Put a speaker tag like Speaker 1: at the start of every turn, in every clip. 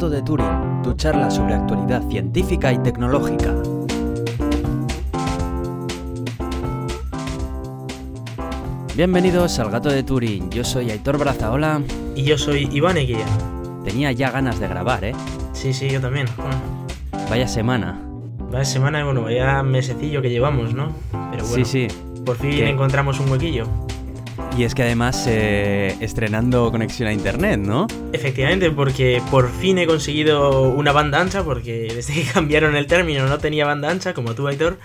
Speaker 1: Gato de Turing, tu charla sobre actualidad científica y tecnológica. Bienvenidos al Gato de Turing, yo soy Aitor Brazaola.
Speaker 2: Y yo soy Iván Eguía.
Speaker 1: Tenía ya ganas de grabar, ¿eh?
Speaker 2: Sí, sí, yo también.
Speaker 1: Vaya semana.
Speaker 2: Vaya semana, bueno, vaya mesecillo que llevamos, ¿no?
Speaker 1: Pero bueno, sí, sí.
Speaker 2: por fin encontramos un huequillo.
Speaker 1: Y es que además eh, estrenando conexión a internet, ¿no?
Speaker 2: Efectivamente, porque por fin he conseguido una banda ancha, porque desde que cambiaron el término no tenía banda ancha, como tú, Aitor.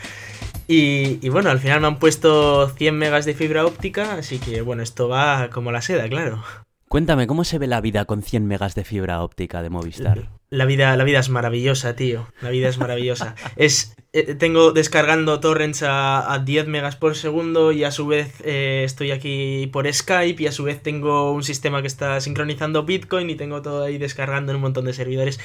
Speaker 2: Y, y, bueno, al final me han puesto 100 megas de fibra óptica, así que bueno, esto va como la seda, claro.
Speaker 1: Cuéntame, ¿cómo se ve la vida con 100 megas de fibra óptica de Movistar?
Speaker 2: La vida, la vida es maravillosa, tío. La vida es maravillosa. es, eh, tengo descargando torrents a, 10 megas por segundo y a su vez eh, estoy aquí por Skype y a su vez tengo un sistema que está sincronizando Bitcoin y tengo todo ahí descargando en un montón de servidores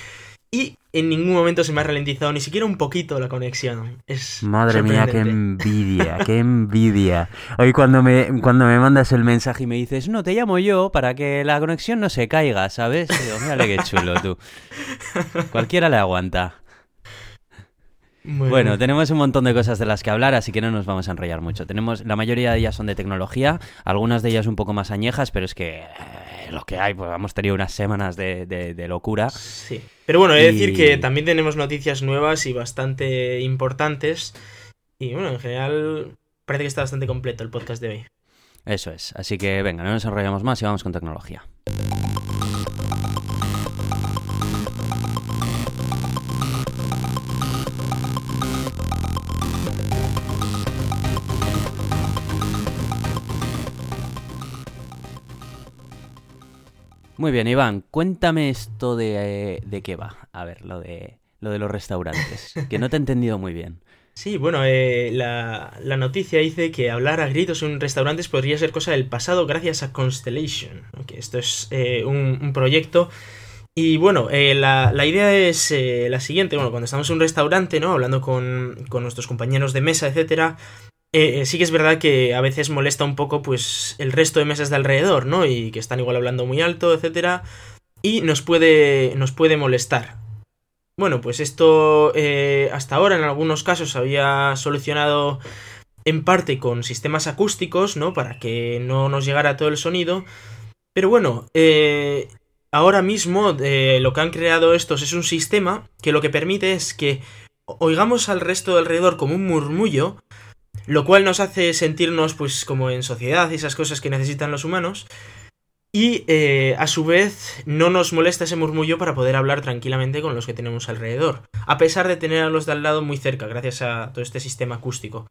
Speaker 2: y en ningún momento se me ha ralentizado ni siquiera un poquito la conexión. Es
Speaker 1: Madre mía, qué envidia, qué envidia. Hoy cuando me, cuando me mandas el mensaje y me dices, no, te llamo yo para que la conexión no se caiga, ¿sabes? Digo, mírale qué chulo tú. Cualquiera le aguanta. Bueno. tenemos un montón de cosas de las que hablar, así que no nos vamos a enrollar mucho. Tenemos, la mayoría de ellas son de tecnología, algunas de ellas un poco más añejas, pero es que lo que hay, pues hemos tenido unas semanas de, locura.
Speaker 2: Sí. Pero bueno, he de decir que también tenemos noticias nuevas y bastante importantes. Y bueno, en general parece que está bastante completo el podcast de hoy.
Speaker 1: Eso es. Así que venga, no nos enrollamos más y vamos con tecnología. Muy bien, Iván, cuéntame esto de, de qué va. A ver, lo de, lo de los restaurantes, que no te he entendido muy bien.
Speaker 2: Sí, bueno, eh, la, noticia dice que hablar a gritos en restaurantes podría ser cosa del pasado gracias a Constellation. Que esto es eh, un, proyecto. Y bueno, eh, la, la, idea es la siguiente. Bueno, cuando estamos en un restaurante, ¿no? Hablando con, con nuestros compañeros de mesa, etcétera, eh, eh, sí que es verdad que a veces molesta un poco pues el resto de mesas de alrededor, ¿no? Y que están igual hablando muy alto, etcétera. Y nos puede, nos puede molestar. Bueno, pues esto eh, hasta ahora en algunos casos había solucionado en parte con sistemas acústicos, ¿no? Para que no nos llegara todo el sonido. Pero bueno, ahora mismo lo que han creado estos es un sistema que lo que permite es que oigamos al resto de alrededor como un murmullo, lo cual nos hace sentirnos pues como en sociedad y esas cosas que necesitan los humanos. Y eh, a su vez no nos molesta ese murmullo para poder hablar tranquilamente con los que tenemos alrededor, a pesar de tener a los de al lado muy cerca, gracias a todo este sistema acústico.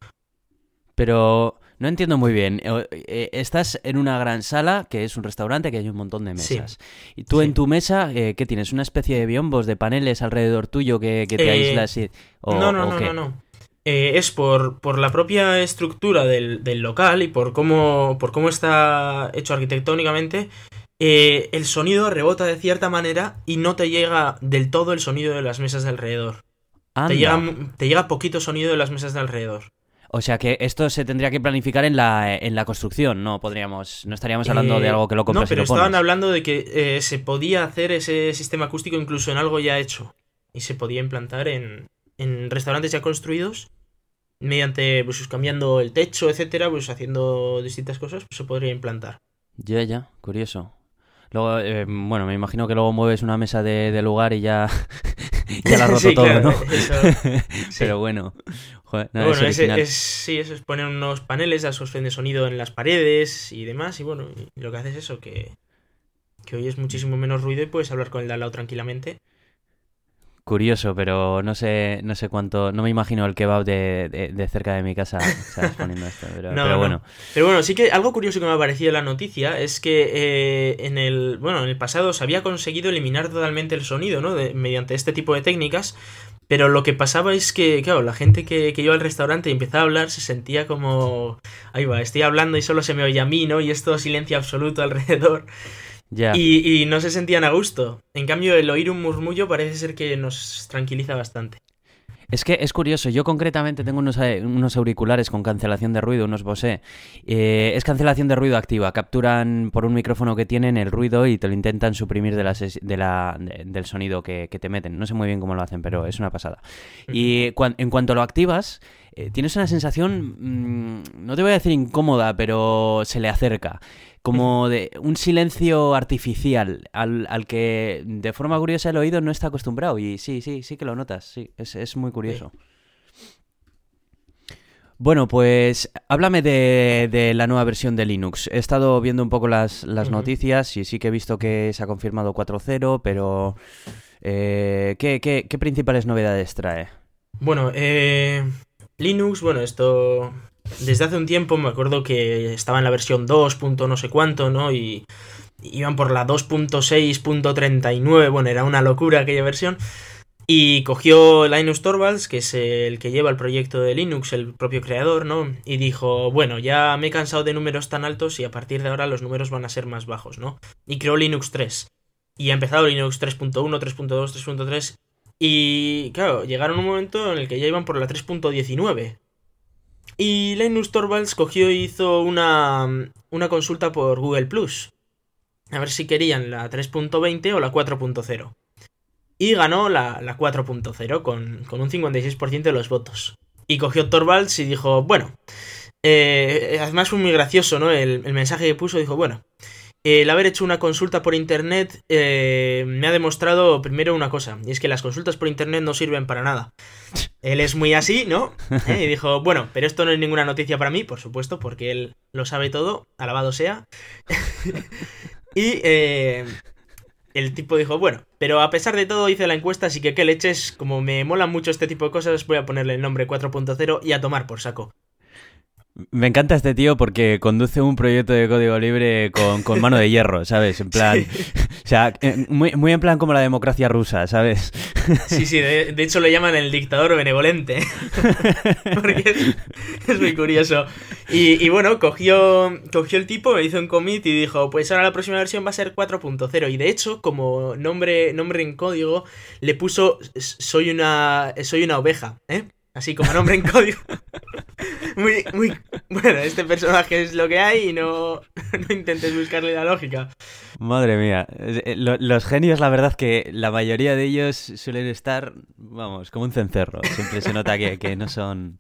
Speaker 1: Pero no entiendo muy bien. Eh, eh, estás en una gran sala, que es un restaurante, que hay un montón de mesas. Y tú en tu mesa, ¿qué tienes? ¿Una especie de biombos, de paneles alrededor tuyo que, te aíslas? Y,
Speaker 2: no, no, no, no, no. Eh, es por, por, la propia estructura del, local y por cómo, por cómo está hecho arquitectónicamente, eh, el sonido rebota de cierta manera y no te llega del todo el sonido de las mesas de alrededor. Te llega, te llega, poquito sonido de las mesas de alrededor.
Speaker 1: O sea que esto se tendría que planificar en la, en la construcción, no podríamos, no estaríamos hablando de eh, algo que lo compras
Speaker 2: No, pero estaban hablando de que se podía hacer ese sistema acústico incluso en algo ya hecho y se podía implantar en, en restaurantes ya construidos, mediante, pues cambiando el techo, etcétera, pues haciendo distintas cosas, pues se podría implantar.
Speaker 1: Ya, ya, curioso. Luego, eh, bueno, me imagino que luego mueves una mesa de, lugar y ya, ya la roto todo, ¿no? Pero bueno.
Speaker 2: Joder, bueno, es, sí, eso es poner unos paneles de absorción de sonido en las paredes y demás. Y bueno, lo que hace es eso, que, que hoy es muchísimo menos ruido y puedes hablar con el de al lado tranquilamente
Speaker 1: curioso, pero no sé, no sé cuánto, no me imagino el kebab de, de, cerca de mi casa poniendo esto, pero, bueno.
Speaker 2: Pero bueno, sí que algo curioso que me ha parecido en la noticia es que eh, en el, bueno, en el pasado se había conseguido eliminar totalmente el sonido, ¿no? mediante este tipo de técnicas, pero lo que pasaba es que, claro, la gente que, que, iba al restaurante y empezaba a hablar se sentía como, ahí va, estoy hablando y solo se me oye a mí, ¿no? Y es todo silencio absoluto alrededor. Y, no se sentían a gusto. En cambio, el oír un murmullo parece ser que nos tranquiliza bastante.
Speaker 1: Es que es curioso, yo concretamente tengo unos, eh, unos auriculares con cancelación de ruido, unos Bose. Eh, es cancelación de ruido activa, capturan por un micrófono que tienen el ruido y te lo intentan suprimir de la, de la del sonido que, te meten. No sé muy bien cómo lo hacen, pero es una pasada. Y en cuanto lo activas, eh, tienes una sensación, mm, no te voy a decir incómoda, pero se le acerca como de un silencio artificial al, al, que de forma curiosa el oído no está acostumbrado. Y sí, sí, sí que lo notas, sí, es, es muy curioso. Bueno, pues háblame de, de, la nueva versión de Linux. He estado viendo un poco las, las noticias y sí que he visto que se ha confirmado 4.0, pero eh, ¿qué, qué, qué, principales novedades trae?
Speaker 2: Bueno, eh, Linux, bueno, esto desde hace un tiempo me acuerdo que estaba en la versión 2. no sé cuánto, ¿no? Y iban por la 2.6.39, bueno, era una locura aquella versión. Y cogió Linus Torvalds, que es el que lleva el proyecto de Linux, el propio creador, ¿no? Y dijo, bueno, ya me he cansado de números tan altos y a partir de ahora los números van a ser más bajos, ¿no? Y creó Linux 3. Y ha empezado Linux 3.1, 3.2, 3.3. Y claro, llegaron un momento en el que ya iban por la 3.19. Y Linus Torvalds cogió y hizo una, una consulta por Google Plus. A ver si querían la 3.20 o la 4.0. Y ganó la, la 4.0 con, con, un 56% de los votos. Y cogió Torvalds y dijo, bueno, eh, además fue muy gracioso, ¿no? El, el mensaje que puso dijo, bueno, el haber hecho una consulta por internet eh, me ha demostrado primero una cosa, y es que las consultas por internet no sirven para nada. Él es muy así, ¿no? Eh, y dijo, bueno, pero esto no es ninguna noticia para mí, por supuesto, porque él lo sabe todo, alabado sea. y eh, el tipo dijo, bueno, pero a pesar de todo hice la encuesta, así que qué leches, como me mola mucho este tipo de cosas, voy a ponerle el nombre 4.0 y a tomar por saco.
Speaker 1: Me encanta este tío porque conduce un proyecto de código libre con, mano de hierro, ¿sabes? En plan. O sea, muy, muy, en plan como la democracia rusa, ¿sabes?
Speaker 2: Sí, sí, de, hecho lo llaman el dictador benevolente. porque es, muy curioso. Y, bueno, cogió, cogió el tipo, hizo un commit y dijo: Pues ahora la próxima versión va a ser 4.0. Y de hecho, como nombre, nombre en código, le puso: Soy una, soy una oveja, ¿eh? Así como nombre en código. muy, muy. Bueno, este personaje es lo que hay y no, no intentes buscarle la lógica.
Speaker 1: Madre mía. Eh, los genios, la verdad que la mayoría de ellos suelen estar, vamos, como un cencerro. Siempre se nota que, que no son.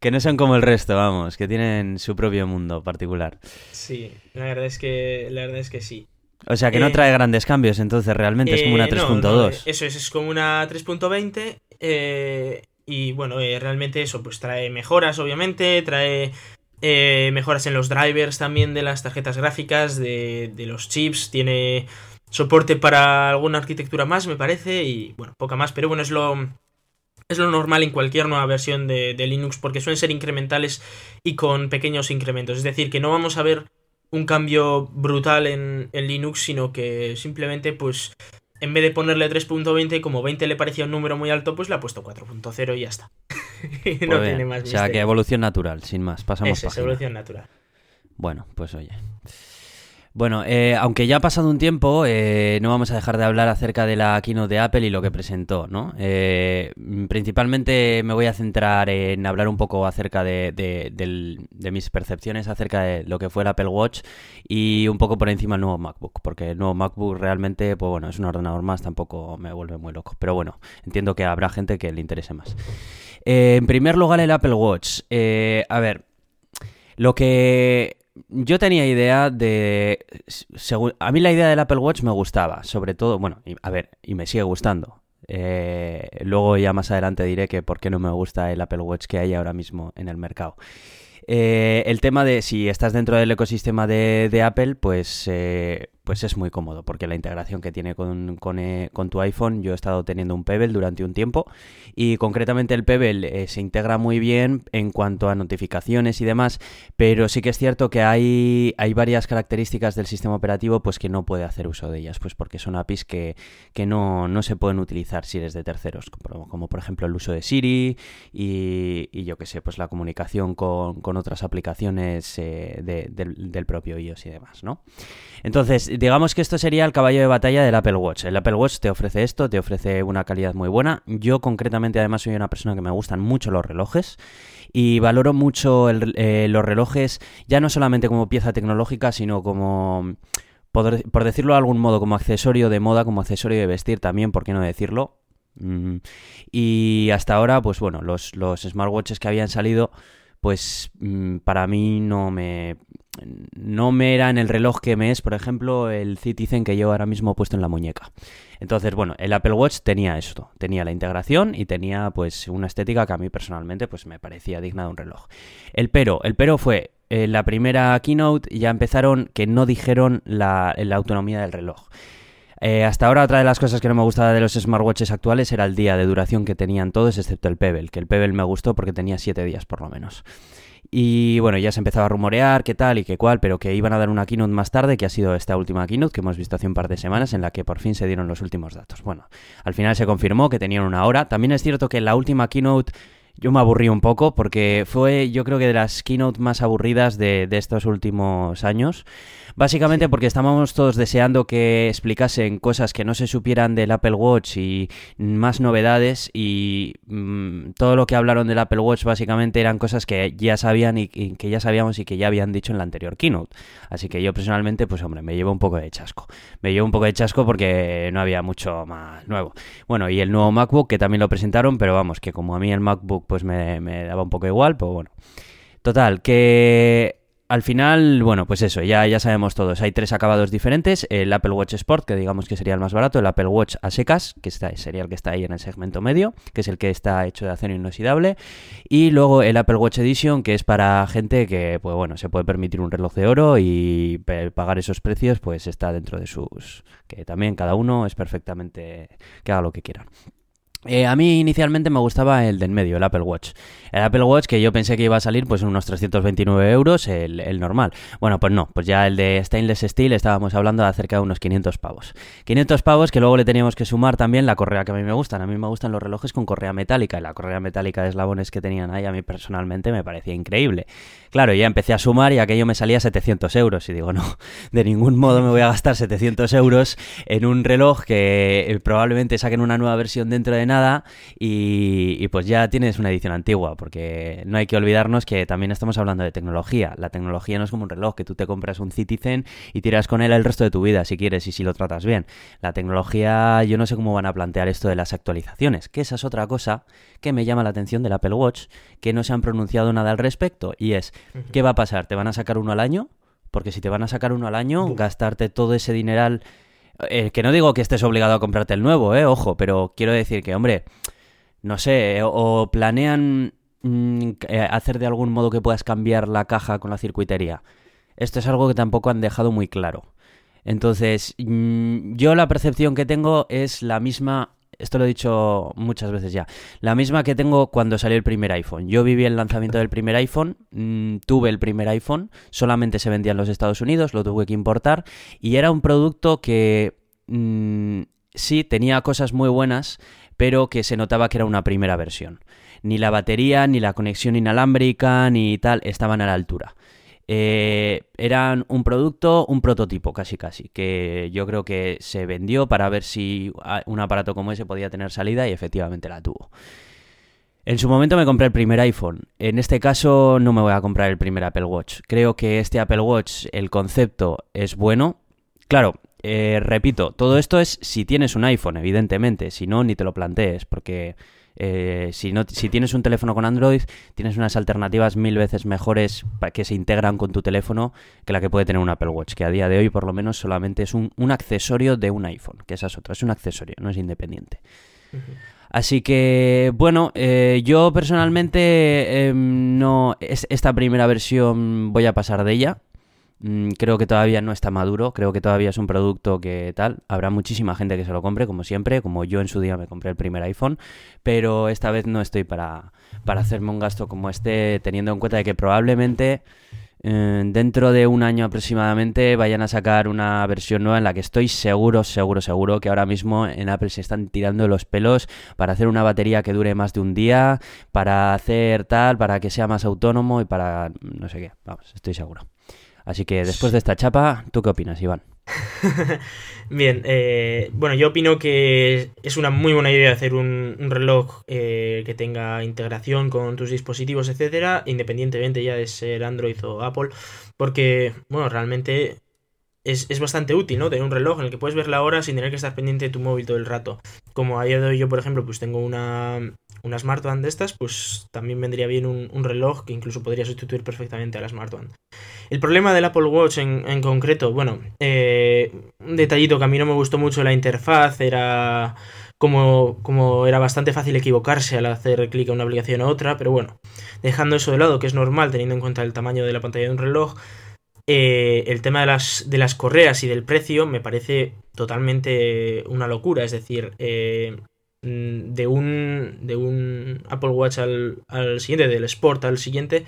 Speaker 1: Que no son como el resto, vamos, que tienen su propio mundo particular.
Speaker 2: Sí, la verdad es que, la verdad es que sí.
Speaker 1: O sea, que no eh, trae grandes cambios, entonces realmente es como una 3.2.
Speaker 2: Eh, eso es, es como una 3.20. Eh, y bueno, eh, realmente eso, pues trae mejoras, obviamente, trae eh, mejoras en los drivers también de las tarjetas gráficas, de, de, los chips, tiene soporte para alguna arquitectura más, me parece, y bueno, poca más, pero bueno, es lo, es lo normal en cualquier nueva versión de, Linux, porque suelen ser incrementales y con pequeños incrementos, es decir, que no vamos a ver un cambio brutal en, en Linux, sino que simplemente pues en vez de ponerle 3.20 como 20 le parecía un número muy alto, pues le ha puesto 4.0 y ya está.
Speaker 1: no tiene más O sea, que evolución natural, sin más. Pasamos
Speaker 2: es, evolución natural.
Speaker 1: Bueno, pues oye. Bueno, eh, aunque ya ha pasado un tiempo, eh, no vamos a dejar de hablar acerca de la keynote de Apple y lo que presentó, ¿no? Eh, principalmente me voy a centrar en hablar un poco acerca de, de, mis percepciones acerca de lo que fue el Apple Watch y un poco por encima el nuevo MacBook, porque el nuevo MacBook realmente, pues bueno, es un ordenador más, tampoco me vuelve muy loco, pero bueno, entiendo que habrá gente que le interese más. en primer lugar, el Apple Watch. a ver, lo que yo tenía idea de... a mí la idea del Apple Watch me gustaba, sobre todo, bueno, a ver, y me sigue gustando. Eh, luego ya más adelante diré que por qué no me gusta el Apple Watch que hay ahora mismo en el mercado. Eh, el tema de si estás dentro del ecosistema de, Apple, pues, eh, pues es muy cómodo, porque la integración que tiene con, eh, con, tu iPhone, yo he estado teniendo un Pebble durante un tiempo, y concretamente el Pebble se integra muy bien en cuanto a notificaciones y demás, pero sí que es cierto que hay, hay varias características del sistema operativo pues que no puede hacer uso de ellas, pues porque son APIs que, que no, no se pueden utilizar si eres de terceros, como, como, por ejemplo el uso de Siri y, y yo que sé, pues la comunicación con otras aplicaciones eh, del, propio iOS y demás, ¿no? Entonces, digamos que esto sería el caballo de batalla del Apple Watch. El Apple Watch te ofrece esto, te ofrece una calidad muy buena. Yo concretamente además soy una persona que me gustan mucho los relojes y valoro mucho eh, los relojes ya no solamente como pieza tecnológica, sino como, por, por, decirlo de algún modo, como accesorio de moda, como accesorio de vestir también, ¿por qué no decirlo? Mm, y hasta ahora, pues bueno, los, los smartwatches que habían salido, pues mm, para mí no me no me era en el reloj que me es, por ejemplo, el Citizen que yo ahora mismo he puesto en la muñeca. Entonces, bueno, el Apple Watch tenía esto, tenía la integración y tenía pues una estética que a mí personalmente pues me parecía digna de un reloj. El pero, el pero fue en eh, la primera keynote ya empezaron que no dijeron la, autonomía del reloj. Eh, hasta ahora otra de las cosas que no me gustaba de los smartwatches actuales era el día de duración que tenían todos, excepto el Pebble, que el Pebble me gustó porque tenía 7 días por lo menos. Y bueno, ya se empezaba a rumorear qué tal y qué cual, pero que iban a dar una keynote más tarde, que ha sido esta última keynote que hemos visto hace un par de semanas, en la que por fin se dieron los últimos datos. Bueno, al final se confirmó que tenían una hora. También es cierto que la última keynote yo me aburrí un poco porque fue yo creo que de las keynote más aburridas de, de estos últimos años. Básicamente porque estábamos todos deseando que explicasen cosas que no se supieran del Apple Watch y más novedades y mm, todo lo que hablaron del Apple Watch básicamente eran cosas que ya sabían y, que ya sabíamos y que ya habían dicho en la anterior keynote. Así que yo personalmente, pues hombre, me llevo un poco de chasco. Me llevo un poco de chasco porque no había mucho más nuevo. Bueno, y el nuevo MacBook que también lo presentaron, pero vamos, que como a mí el MacBook pues me, me daba un poco igual, pues bueno. Total, que al final, bueno, pues eso, ya, ya sabemos todos. Hay tres acabados diferentes. El Apple Watch Sport, que digamos que sería el más barato. El Apple Watch a secas, que está, sería el que está ahí en el segmento medio, que es el que está hecho de acero inoxidable. Y luego el Apple Watch Edition, que es para gente que, pues bueno, se puede permitir un reloj de oro y pagar esos precios, pues está dentro de sus... que también cada uno es perfectamente... que haga lo que quiera. Eh, a mí inicialmente me gustaba el del medio, el Apple Watch. El Apple Watch que yo pensé que iba a salir pues unos 329 euros, el, normal. Bueno, pues no, pues ya el de Stainless Steel estábamos hablando de acerca de unos 500 pavos. 500 pavos que luego le teníamos que sumar también la correa que a mí me gustan. A mí me gustan los relojes con correa metálica y la correa metálica de eslabones que tenían ahí a mí personalmente me parecía increíble. Claro, ya empecé a sumar y aquello me salía 700 euros y digo, no, de ningún modo me voy a gastar 700 euros en un reloj que eh, probablemente saquen una nueva versión dentro de nada y, pues ya tienes una edición antigua, porque no hay que olvidarnos que también estamos hablando de tecnología. La tecnología no es como un reloj, que tú te compras un Citizen y tiras con él el resto de tu vida si quieres y si lo tratas bien. La tecnología, yo no sé cómo van a plantear esto de las actualizaciones, que esa es otra cosa que me llama la atención del Apple Watch, que no se han pronunciado nada al respecto, y es, ¿qué va a pasar? ¿Te van a sacar uno al año? Porque si te van a sacar uno al año, gastarte todo ese dineral eh, que no digo que estés obligado a comprarte el nuevo, eh, ojo, pero quiero decir que, hombre, no sé, o planean mm, eh, hacer de algún modo que puedas cambiar la caja con la circuitería. Esto es algo que tampoco han dejado muy claro. Entonces, mm, yo la percepción que tengo es la misma esto lo he dicho muchas veces ya, la misma que tengo cuando salió el primer iPhone. Yo viví el lanzamiento del primer iPhone, mm, tuve el primer iPhone, solamente se vendía en los Estados Unidos, lo tuve que importar y era un producto que mm, sí tenía cosas muy buenas, pero que se notaba que era una primera versión. Ni la batería, ni la conexión inalámbrica, ni tal, estaban a la altura. Eh, eran un producto, un prototipo casi casi, que yo creo que se vendió para ver si un aparato como ese podía tener salida y efectivamente la tuvo. En su momento me compré el primer iPhone. En este caso no me voy a comprar el primer Apple Watch. Creo que este Apple Watch, el concepto es bueno. Claro, eh, repito, todo esto es si tienes un iPhone, evidentemente. Si no, ni te lo plantees, porque eh, si, no, si tienes un teléfono con Android, tienes unas alternativas mil veces mejores que se integran con tu teléfono que la que puede tener un Apple Watch, que a día de hoy por lo menos solamente es un, accesorio de un iPhone, que esa es otra, es un accesorio, no es independiente. Así que, bueno, eh, yo personalmente em, no. esta primera versión voy a pasar de ella. Mm, creo que todavía no está maduro, creo que todavía es un producto que tal. Habrá muchísima gente que se lo compre, como siempre, como yo en su día me compré el primer iPhone, pero esta vez no estoy para, para hacerme un gasto como este, teniendo en cuenta de que probablemente eh, dentro de un año aproximadamente vayan a sacar una versión nueva en la que estoy seguro, seguro, seguro que ahora mismo en Apple se están tirando los pelos para hacer una batería que dure más de un día, para hacer tal, para que sea más autónomo y para no sé qué. Vamos, estoy seguro. Así que después de esta chapa, ¿tú qué opinas, Iván?
Speaker 2: Bien, eh, bueno, yo opino que es una muy buena idea hacer un, reloj eh, que tenga integración con tus dispositivos, etcétera, independientemente ya de ser Android o Apple, porque, bueno, realmente es, bastante útil, ¿no? Tener un reloj en el que puedes ver la hora sin tener que estar pendiente de tu móvil todo el rato. Como a día de hoy yo, por ejemplo, pues tengo una, una smartband de estas, pues también vendría bien un, reloj que incluso podría sustituir perfectamente a la smartband. El problema del Apple Watch en, concreto, bueno, eh, un detallito que a mí no me gustó mucho la interfaz era como, como era bastante fácil equivocarse al hacer clic a una aplicación a otra, pero bueno, dejando eso de lado, que es normal teniendo en cuenta el tamaño de la pantalla de un reloj, eh, el tema de las, de las correas y del precio me parece totalmente una locura. Es decir, eh, mm, de, un, de un Apple Watch al, siguiente, del Sport al siguiente,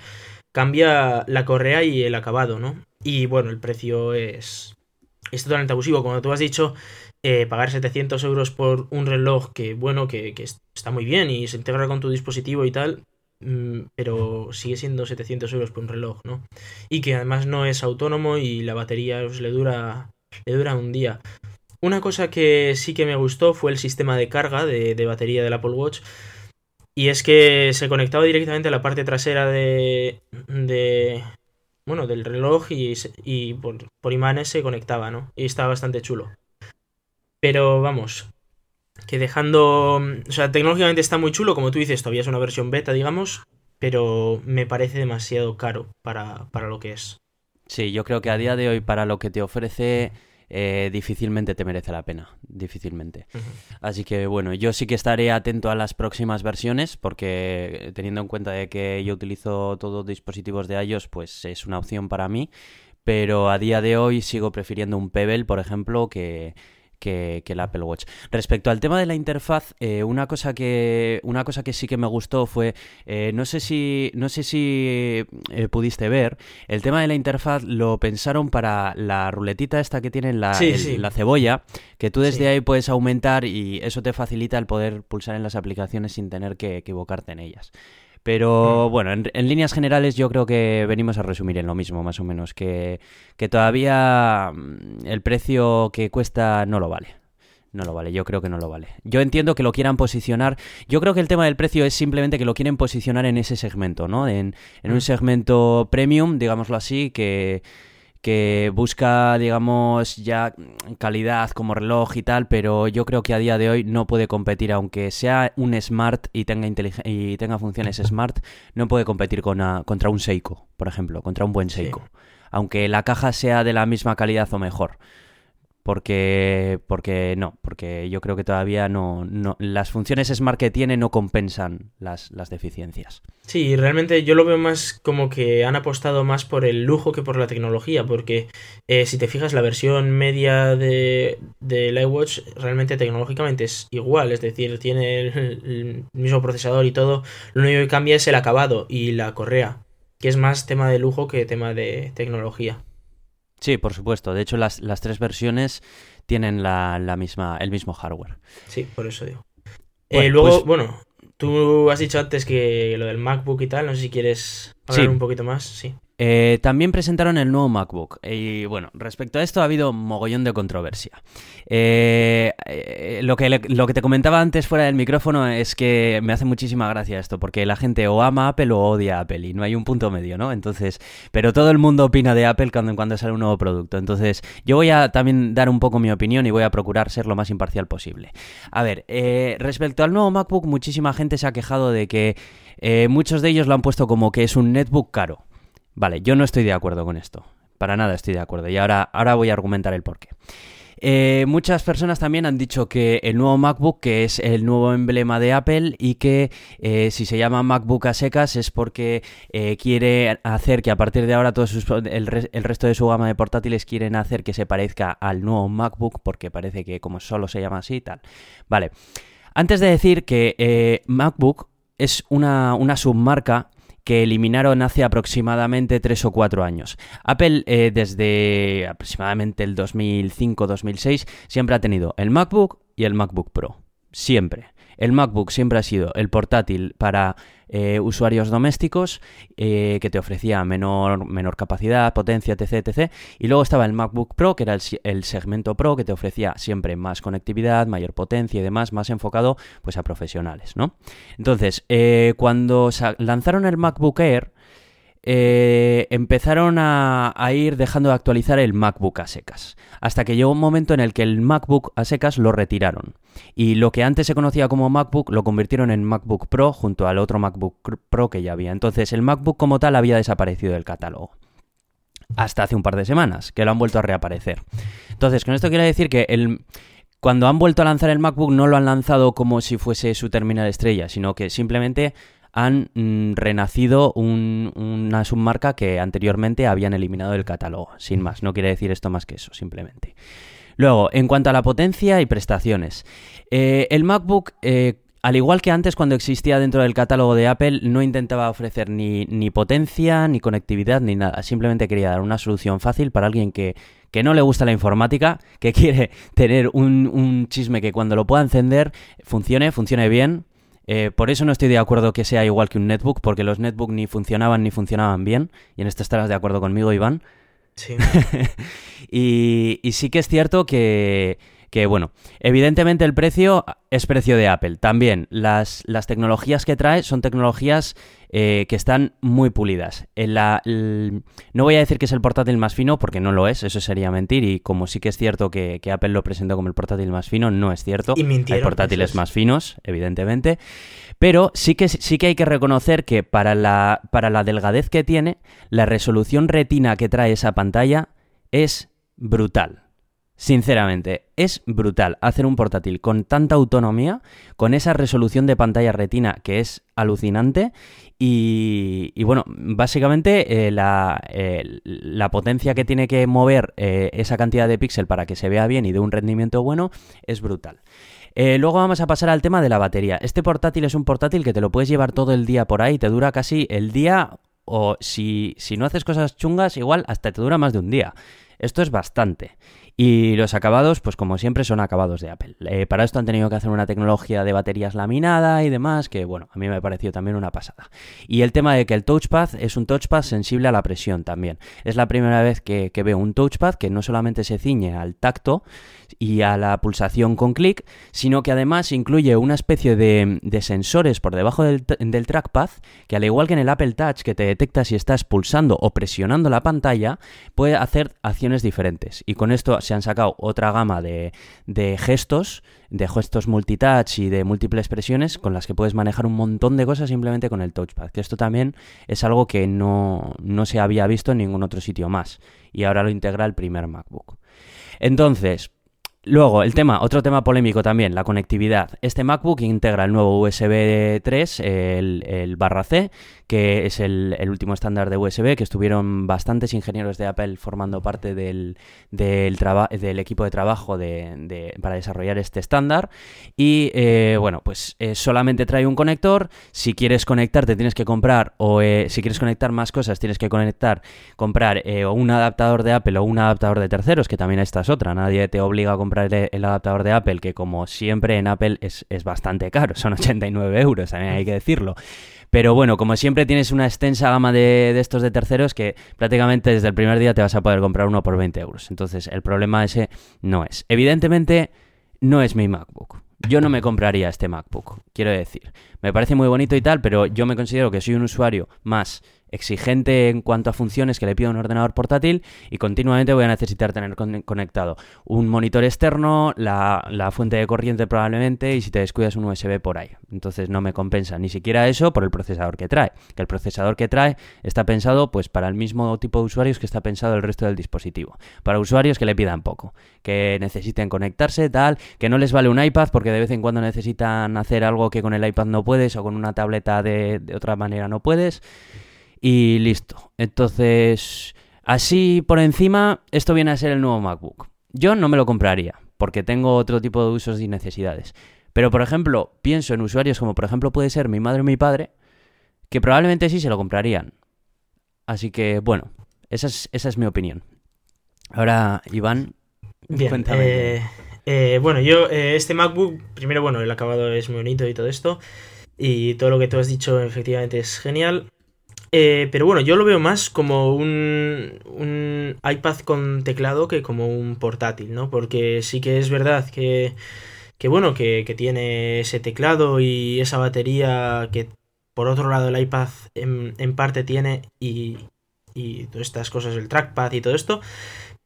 Speaker 2: cambia la correa y el acabado, ¿no? Y bueno, el precio es, es totalmente abusivo. Como tú has dicho, eh, pagar 700 euros por un reloj que, bueno, que, que, está muy bien y se integra con tu dispositivo y tal, pero sigue siendo 700 euros por un reloj, ¿no? Y que además no es autónomo y la batería pues, le, dura, le dura un día. Una cosa que sí que me gustó fue el sistema de carga de, batería del Apple Watch. Y es que se conectaba directamente a la parte trasera de. de bueno, del reloj y, y por, por imanes se conectaba, ¿no? Y estaba bastante chulo. Pero vamos, que dejando... O sea, tecnológicamente está muy chulo, como tú dices, todavía es una versión beta, digamos, pero me parece demasiado caro para, lo que es.
Speaker 1: Sí, yo creo que a día de hoy para lo que te ofrece eh, difícilmente te merece la pena, difícilmente. Así que bueno, yo sí que estaré atento a las próximas versiones porque teniendo en cuenta de que yo utilizo todos dispositivos de iOS, pues es una opción para mí, pero a día de hoy sigo prefiriendo un Pebble, por ejemplo, que que, el Apple Watch. Respecto al tema de la interfaz, eh, una, cosa que, una cosa que sí que me gustó fue, eh, no sé si, no sé si eh, pudiste ver, el tema de la interfaz lo pensaron para la ruletita esta que tiene la, la cebolla, que tú desde ahí puedes aumentar y eso te facilita el poder pulsar en las aplicaciones sin tener que equivocarte en ellas. Pero mm. bueno, en, líneas generales yo creo que venimos a resumir en lo mismo, más o menos, que, que todavía mm, el precio que cuesta no lo vale. No lo vale, yo creo que no lo vale. Yo entiendo que lo quieran posicionar. Yo creo que el tema del precio es simplemente que lo quieren posicionar en ese segmento, ¿no? En, en un mm. segmento premium, digámoslo así, que, que busca, digamos, ya calidad como reloj y tal, pero yo creo que a día de hoy no puede competir, aunque sea un smart y tenga, y tenga funciones smart, no puede competir con contra un Seiko, por ejemplo, contra un buen Seiko. Aunque la caja sea de la misma calidad o mejor porque, porque no, porque yo creo que todavía no, no, las funciones Smart que tiene no compensan las, las deficiencias.
Speaker 2: Sí, realmente yo lo veo más como que han apostado más por el lujo que por la tecnología, porque eh, si te fijas la versión media de, del iWatch realmente tecnológicamente es igual, es decir, tiene el mismo procesador y todo, lo único que cambia es el acabado y la correa, que es más tema de lujo que tema de tecnología.
Speaker 1: Sí, por supuesto. De hecho, las, las tres versiones tienen la, la, misma, el mismo hardware.
Speaker 2: Sí, por eso digo. Eh, luego, pues bueno, tú has dicho antes que lo del MacBook y tal, no sé si quieres hablar un poquito más, sí.
Speaker 1: Eh, también presentaron el nuevo MacBook. Y bueno, respecto a esto ha habido mogollón de controversia. Eh, eh, lo, que lo que te comentaba antes fuera del micrófono es que me hace muchísima gracia esto, porque la gente o ama Apple o odia Apple y no hay un punto medio, ¿no? Entonces, pero todo el mundo opina de Apple cuando, cuando sale un nuevo producto. Entonces, yo voy a también dar un poco mi opinión y voy a procurar ser lo más imparcial posible. A ver, respecto al nuevo MacBook, muchísima gente se ha quejado de que muchos de ellos lo han puesto como que es un netbook caro. Vale, yo no estoy de acuerdo con esto. Para nada estoy de acuerdo. Y ahora, ahora voy a argumentar el porqué. Eh, muchas personas también han dicho que el nuevo MacBook, que es el nuevo emblema de Apple y que eh, si se llama MacBook a secas es porque eh, quiere hacer que a partir de ahora todos el, resto de su gama de portátiles quieren hacer que se parezca al nuevo MacBook porque parece que como solo se llama así y tal. Vale. Antes de decir que MacBook es una, una submarca que eliminaron hace aproximadamente 3 o 4 años. Apple eh, desde aproximadamente el 2005-2006 siempre ha tenido el MacBook y el MacBook Pro. Siempre. El MacBook siempre ha sido el portátil para eh, usuarios domésticos eh, que te ofrecía menor, menor capacidad, potencia, etc, etc. Y luego estaba el MacBook Pro, que era el, segmento Pro, que te ofrecía siempre más conectividad, mayor potencia y demás, más enfocado pues a profesionales, ¿no? Entonces, eh, cuando lanzaron el MacBook Air, eh, empezaron a, ir dejando de actualizar el MacBook a secas, hasta que llegó un momento en el que el MacBook a secas lo retiraron. Y lo que antes se conocía como MacBook lo convirtieron en MacBook Pro junto al otro MacBook Pro que ya había. Entonces el MacBook como tal había desaparecido del catálogo. Hasta hace un par de semanas, que lo han vuelto a reaparecer. Entonces, con esto quiero decir que el, cuando han vuelto a lanzar el MacBook no lo han lanzado como si fuese su terminal estrella, sino que simplemente han mm, renacido una submarca que anteriormente habían eliminado del catálogo. Sin más, no quiere decir esto más que eso, simplemente. Luego, en cuanto a la potencia y prestaciones, eh, el MacBook, eh, al igual que antes cuando existía dentro del catálogo de Apple, no intentaba ofrecer ni, potencia, ni conectividad, ni nada. Simplemente quería dar una solución fácil para alguien que, no le gusta la informática, que quiere tener un, un chisme que cuando lo pueda encender funcione, funcione bien, eh, por eso no estoy de acuerdo que sea igual que un netbook, porque los netbook ni funcionaban ni funcionaban bien. Y en esto estarás de acuerdo conmigo, Iván.
Speaker 2: Sí.
Speaker 1: y, y sí que es cierto que, que bueno, evidentemente el precio es precio de Apple. También las, las tecnologías que trae son tecnologías eh, que están muy pulidas. En la, no voy a decir que es el portátil más fino porque no lo es, eso sería mentir. Y como sí que es cierto que, Apple lo presentó como el portátil más fino, no es cierto. hay portátiles más finos, evidentemente. Pero sí que, sí que hay que reconocer que para la, para la delgadez que tiene, la resolución retina que trae esa pantalla es brutal. Sinceramente, es brutal hacer un portátil con tanta autonomía, con esa resolución de pantalla retina que es alucinante y, bueno, básicamente eh, la, la, potencia que tiene que mover eh, esa cantidad de píxel para que se vea bien y de un rendimiento bueno es brutal. Eh, luego vamos a pasar al tema de la batería. Este portátil es un portátil que te lo puedes llevar todo el día por ahí, te dura casi el día o si, si no haces cosas chungas, igual hasta te dura más de un día. Esto es bastante. Y los acabados, pues como siempre, son acabados de Apple. Eh, para esto han tenido que hacer una tecnología de baterías laminada y demás, que bueno, a mí me pareció también una pasada. Y el tema de que el touchpad es un touchpad sensible a la presión también. Es la primera vez que, veo un touchpad que no solamente se ciñe al tacto y a la pulsación con clic, sino que además incluye una especie de, sensores por debajo del, del trackpad, que al igual que en el Apple Touch, que te detecta si estás pulsando o presionando la pantalla, puede hacer acciones diferentes. Y con esto se han sacado otra gama de, gestos, de gestos multitouch y de múltiples presiones con las que puedes manejar un montón de cosas simplemente con el touchpad. Que esto también es algo que no, no se había visto en ningún otro sitio más. Y ahora lo integra el primer MacBook. Entonces, Luego, el tema, otro tema polémico también, la conectividad. Este MacBook integra el nuevo USB 3, el, el barra C, que es el, último estándar de USB, que estuvieron bastantes ingenieros de Apple formando parte del, del, del equipo de trabajo de, para desarrollar este estándar. Y eh, bueno, pues eh, solamente trae un conector. Si quieres conectar, te tienes que comprar, o eh, si quieres conectar más cosas, tienes que conectar, comprar o un adaptador de Apple o un adaptador de terceros, que también esta es otra. Nadie te obliga a comprar el, adaptador de Apple, que como siempre en Apple es, es bastante caro, son 89 euros, también hay que decirlo. Pero bueno, como siempre tienes una extensa gama de, estos de terceros que prácticamente desde el primer día te vas a poder comprar uno por 20 euros. Entonces el problema ese no es. Evidentemente no es mi MacBook. Yo no me compraría este MacBook, quiero decir. Me parece muy bonito y tal, pero yo me considero que soy un usuario más exigente en cuanto a funciones que le pido un ordenador portátil y continuamente voy a necesitar tener conectado un monitor externo, la, fuente de corriente probablemente y si te descuidas un USB por ahí. Entonces no me compensa ni siquiera eso por el procesador que trae. Que el procesador que trae está pensado pues para el mismo tipo de usuarios que está pensado el resto del dispositivo. Para usuarios que le pidan poco, que necesiten conectarse, tal, que no les vale un iPad porque de vez en cuando necesitan hacer algo que con el iPad no puedes o con una tableta de otra manera no puedes y listo. Entonces, así por encima, esto viene a ser el nuevo MacBook. Yo no me lo compraría, porque tengo otro tipo de usos y necesidades. Pero, por ejemplo, pienso en usuarios como, por ejemplo, puede ser mi madre o mi padre, que probablemente sí se lo comprarían. Así que, bueno, esa es, esa es mi opinión. Ahora, Iván,
Speaker 2: cuéntame. Eh, Eh, bueno, yo, eh, este MacBook, primero, bueno, el acabado es muy bonito y todo esto. Y todo lo que tú has dicho efectivamente es genial. Eh, pero bueno, yo lo veo más como un, iPad con teclado que como un portátil, ¿no? Porque sí que es verdad que, que bueno, que, tiene ese teclado y esa batería que por otro lado el iPad en, en parte tiene y, y todas estas cosas, el trackpad y todo esto.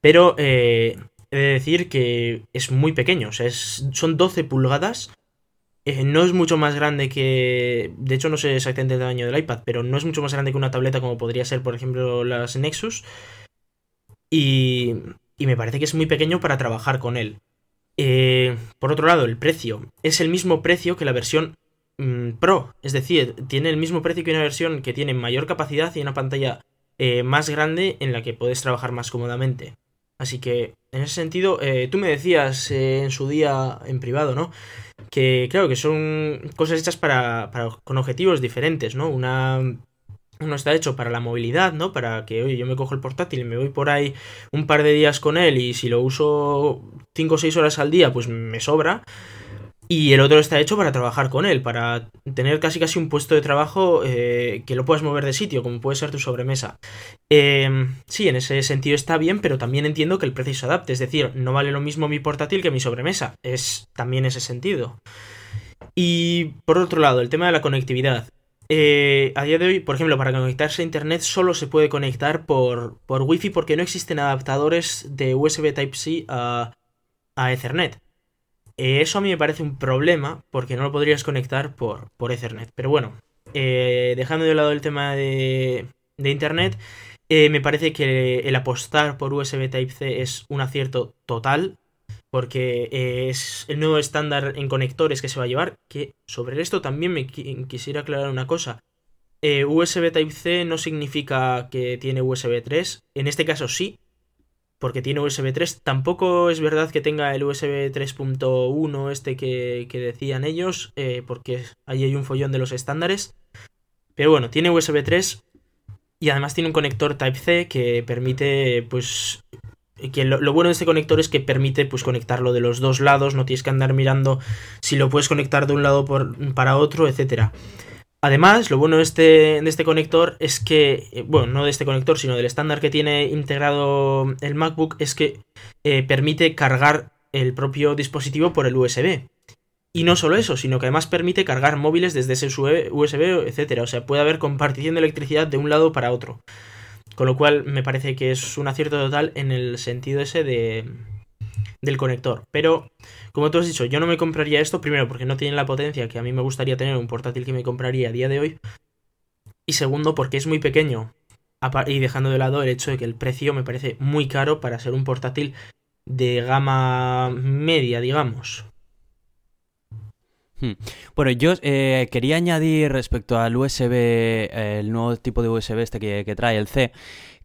Speaker 2: Pero eh, he de decir que es muy pequeño, o sea, es, son 12 pulgadas. Eh, no es mucho más grande que. De hecho, no sé exactamente el tamaño del iPad, pero no es mucho más grande que una tableta como podría ser, por ejemplo, las Nexus. Y, y me parece que es muy pequeño para trabajar con él. Eh, por otro lado, el precio es el mismo precio que la versión mm, Pro, es decir, tiene el mismo precio que una versión que tiene mayor capacidad y una pantalla eh, más grande en la que puedes trabajar más cómodamente. Así que, en ese sentido, eh, tú me decías en su día en privado, ¿no? Que claro, que son cosas hechas para, para, con objetivos diferentes, ¿no? Una, uno está hecho para la movilidad, ¿no? Para que, oye, yo me cojo el portátil y me voy por ahí un par de días con él y si lo uso 5 o 6 horas al día, pues me sobra. Y el otro está hecho para trabajar con él, para tener casi casi un puesto de trabajo eh, que lo puedas mover de sitio, como puede ser tu sobremesa. Eh, sí, en ese sentido está bien, pero también entiendo que el precio se adapte. Es decir, no vale lo mismo mi portátil que mi sobremesa. Es también ese sentido. Y por otro lado, el tema de la conectividad. Eh, a día de hoy, por ejemplo, para conectarse a Internet solo se puede conectar por, por Wi-Fi porque no existen adaptadores de USB Type-C a, a Ethernet. Eh, eso a mí me parece un problema porque no lo podrías conectar por, por Ethernet. Pero bueno, eh, dejando de lado el tema de, de Internet, eh, me parece que el apostar por USB Type-C es un acierto total porque es el nuevo estándar en conectores que se va a llevar. Que sobre esto también me quisiera aclarar una cosa. USB Type-C no significa que tiene USB 3. En este caso sí, porque tiene USB 3. Tampoco es verdad que tenga el USB 3.1 este que, decían ellos, eh, porque ahí hay un follón de los estándares. Pero bueno, tiene USB 3 y además tiene un conector Type-C que permite, pues... Que lo, lo, bueno de este conector es que permite pues conectarlo de los dos lados, no tienes que andar mirando si lo puedes conectar de un lado por, para otro, etcétera. Además, lo bueno de este, este conector es que, eh, bueno, no de este conector, sino del estándar que tiene integrado el MacBook, es que eh, permite cargar el propio dispositivo por el USB. Y no solo eso, sino que además permite cargar móviles desde ese USB, etcétera. O sea, puede haber compartición de electricidad de un lado para otro. Con lo cual me parece que es un acierto total en el sentido ese de, del conector. Pero, como tú has dicho, yo no me compraría esto, primero porque no tiene la potencia que a mí me gustaría tener un portátil que me compraría a día de hoy. Y segundo, porque es muy pequeño. Y dejando de lado el hecho de que el precio me parece muy caro para ser un portátil de gama media, digamos.
Speaker 1: Hmm. Bueno, yo eh, quería añadir respecto al USB, el nuevo tipo de USB este que, que trae el C,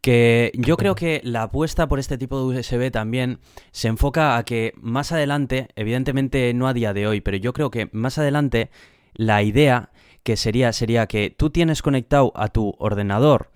Speaker 1: que yo creo que la apuesta por este tipo de USB también se enfoca a que más adelante, evidentemente no a día de hoy, pero yo creo que más adelante la idea que sería sería que tú tienes conectado a tu ordenador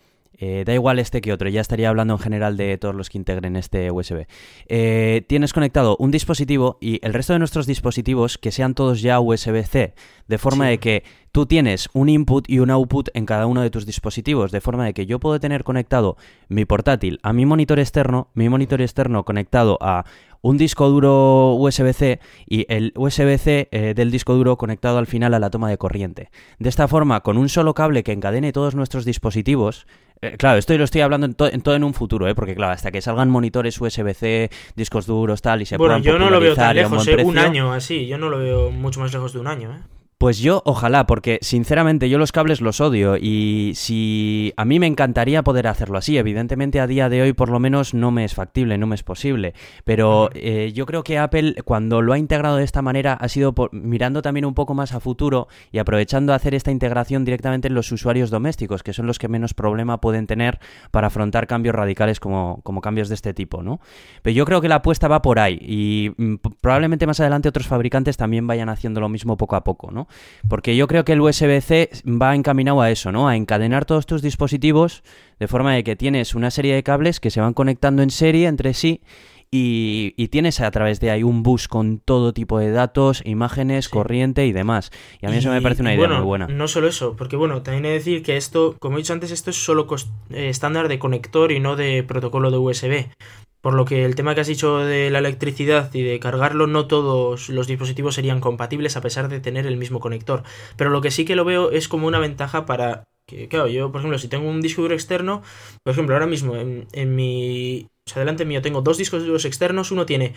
Speaker 1: eh, da igual este que otro, ya estaría hablando en general de todos los que integren este USB. Eh, tienes conectado un dispositivo y el resto de nuestros dispositivos que sean todos ya USB-C, de forma sí. de que tú tienes un input y un output en cada uno de tus dispositivos, de forma de que yo puedo tener conectado mi portátil a mi monitor externo, mi monitor externo conectado a un disco duro USB-C y el USB-C eh, del disco duro conectado al final a la toma de corriente. De esta forma, con un solo cable que encadene todos nuestros dispositivos, eh, claro, esto lo estoy hablando en, to en, todo en un futuro, ¿eh? porque claro, hasta que salgan monitores USB-C, discos duros, tal, y se
Speaker 2: bueno, yo no lo veo tan lejos,
Speaker 1: un,
Speaker 2: ¿eh? un año así, yo no lo veo mucho más lejos de un año, ¿eh?
Speaker 1: Pues yo, ojalá, porque sinceramente yo los cables los odio y si a mí me encantaría poder hacerlo así, evidentemente a día de hoy por lo menos no me es factible, no me es posible, pero eh, yo creo que Apple cuando lo ha integrado de esta manera ha sido por, mirando también un poco más a futuro y aprovechando hacer esta integración directamente en los usuarios domésticos, que son los que menos problema pueden tener para afrontar cambios radicales como, como cambios de este tipo, ¿no? Pero yo creo que la apuesta va por ahí y mm, probablemente más adelante otros fabricantes también vayan haciendo lo mismo poco a poco, ¿no? Porque yo creo que el USB-C va encaminado a eso, ¿no? A encadenar todos tus dispositivos de forma de que tienes una serie de cables que se van conectando en serie entre sí y, tienes a través de ahí un bus con todo tipo de datos, imágenes, corriente y demás. Y a mí eso me parece una idea muy buena.
Speaker 2: No solo eso, porque bueno, también he de decir que esto, como he dicho antes, esto es solo eh, estándar de conector y no de protocolo de USB. Por lo que el tema que has dicho de la electricidad y de cargarlo, no todos los dispositivos serían compatibles a pesar de tener el mismo conector. Pero lo que sí que lo veo es como una ventaja para que, claro, yo, por ejemplo, si tengo un disco duro externo, por ejemplo, ahora mismo en, en mi. O sea, delante mío tengo dos discos duros externos, uno tiene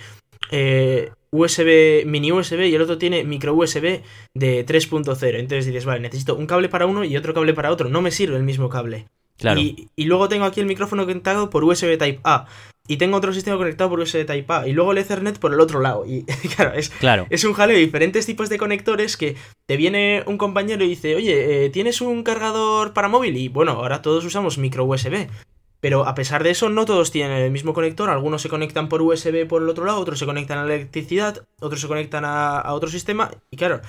Speaker 2: eh, USB, mini USB y el otro tiene micro USB de 3.0. Entonces dices, vale, necesito un cable para uno y otro cable para otro. No me sirve el mismo cable. Claro. Y, y, luego tengo aquí el micrófono conectado por USB Type A y tengo otro sistema conectado por USB Type A y luego el Ethernet por el otro lado. Y claro, es, claro. es un jaleo de diferentes tipos de conectores que te viene un compañero y dice, oye, eh, ¿tienes un cargador para móvil? Y bueno, ahora todos usamos micro USB. Pero a pesar de eso, no todos tienen el mismo conector. Algunos se conectan por USB por el otro lado, otros se conectan a electricidad, otros se conectan a, a otro sistema. Y claro,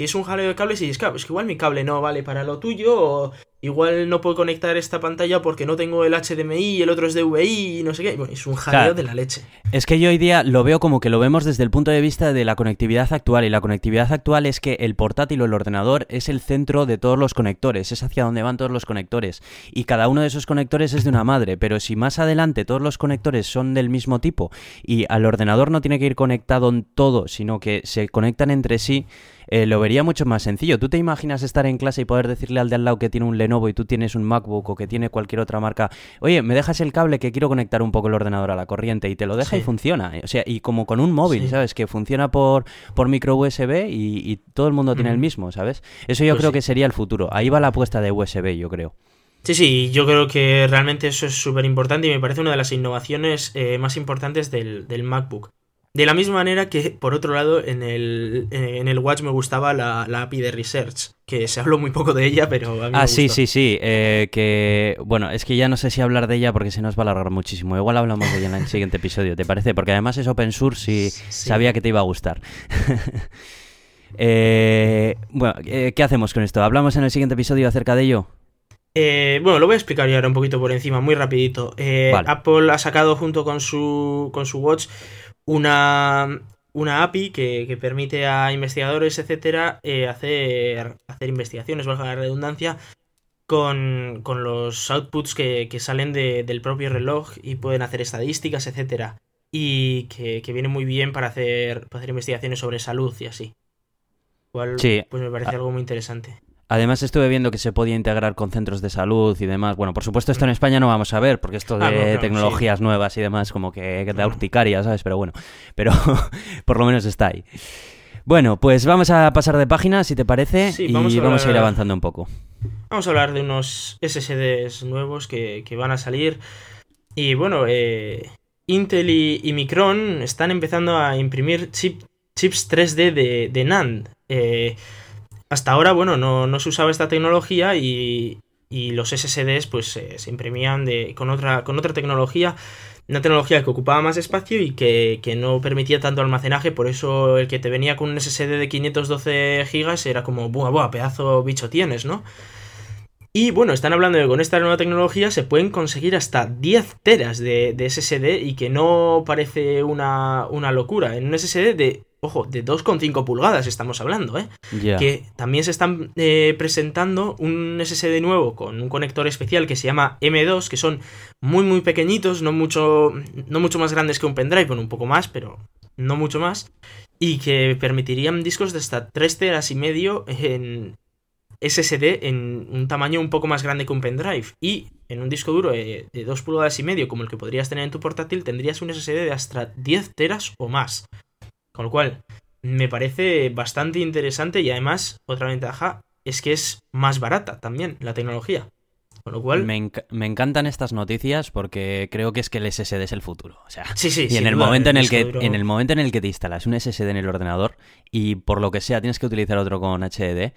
Speaker 2: tienes un jaleo de cables y dices, claro, es que igual mi cable no vale para lo tuyo, o igual no puedo conectar esta pantalla porque no tengo el HDMI y el otro es DVI y no sé qué. Bueno, es un jaleo de la leche.
Speaker 1: Es que yo hoy día lo veo como que lo vemos desde el punto de vista de la conectividad actual. Y la conectividad actual es que el portátil o el ordenador es el centro de todos los conectores, es hacia donde van todos los conectores. Y cada uno de esos conectores es de una madre. Pero si más adelante todos los conectores son del mismo tipo y al ordenador no tiene que ir conectado en todo, sino que se conectan entre sí eh, lo vería mucho más sencillo. ¿Tú te imaginas estar en clase y poder decirle al de al lado que tiene un Lenovo y tú tienes un MacBook o que tiene cualquier otra marca, oye, me dejas el cable que quiero conectar un poco el ordenador a la corriente y te lo deja y funciona? O sea, y como con un móvil, ¿sabes? Que funciona por, por micro USB y, todo el mundo tiene el mismo, ¿sabes? Eso yo pues creo que sería el futuro. Ahí va la apuesta de USB, yo creo.
Speaker 2: Sí, sí, yo creo que realmente eso es súper importante y me parece una de las innovaciones eh, más importantes del, del MacBook. De la misma manera que, por otro lado, en el, en el Watch me gustaba la, API de Research, que se habló muy poco de ella, pero a mí
Speaker 1: Ah, sí, sí, sí. Eh, que, bueno, es que ya no sé si hablar de ella porque se nos va a alargar muchísimo. Igual hablamos de ella en el siguiente episodio, ¿te parece? Porque además es open source y sabía que te iba a gustar. eh, bueno, eh, ¿qué hacemos con esto? ¿Hablamos en el siguiente episodio acerca de ello?
Speaker 2: Eh, bueno, lo voy a explicar ya ahora un poquito por encima, muy rapidito. Apple ha sacado junto con su, con su Watch una, una API que, permite a investigadores, etcétera, eh, hacer, hacer investigaciones, valga la redundancia, con, los outputs que, salen de, del propio reloj y pueden hacer estadísticas, etcétera. Y que, viene muy bien para hacer, para hacer investigaciones sobre salud y así. Cual, pues me parece ah. algo muy interesante.
Speaker 1: Además estuve viendo que se podía integrar con centros de salud y demás. Bueno, por supuesto esto en España no vamos a ver, porque esto ah, de tecnologías nuevas y demás como que da urticaria, ¿sabes? Pero bueno, pero por lo menos está ahí. Bueno, pues vamos a pasar de página, si te parece, y vamos a, ir avanzando un poco.
Speaker 2: Vamos a hablar de unos SSDs nuevos que, van a salir. Y bueno, eh, Intel y, Micron están empezando a imprimir chips 3D de, de NAND. Eh, hasta ahora, bueno, no, se usaba esta tecnología y, los SSDs pues se imprimían de, con, otra, con otra tecnología, una tecnología que ocupaba más espacio y que, no permitía tanto almacenaje, por eso el que te venía con un SSD de 512 GB era como, buah, buah, pedazo bicho tienes, ¿no? Y bueno, están hablando de que con esta nueva tecnología se pueden conseguir hasta 10 teras de, de SSD y que no parece una, una locura. En un SSD de ojo, de 2,5 pulgadas estamos hablando, ¿eh? Que también se están eh, presentando un SSD nuevo con un conector especial que se llama M2, que son muy muy pequeñitos, no mucho, no mucho más grandes que un pendrive, bueno, un poco más, pero no mucho más, y que permitirían discos de hasta 3 teras y medio en SSD en un tamaño un poco más grande que un pendrive. Y en un disco duro de, de 2 pulgadas y medio, como el que podrías tener en tu portátil, tendrías un SSD de hasta 10 teras o más. Con lo cual, me parece bastante interesante y además, otra ventaja es que es más barata también la tecnología. Con lo cual...
Speaker 1: Me, me, encantan estas noticias porque creo que es que el SSD es el futuro. O sea, sí, sí, y en el momento en el que en el momento en el que te instalas un SSD en el ordenador y por lo que sea tienes que utilizar otro con HDD,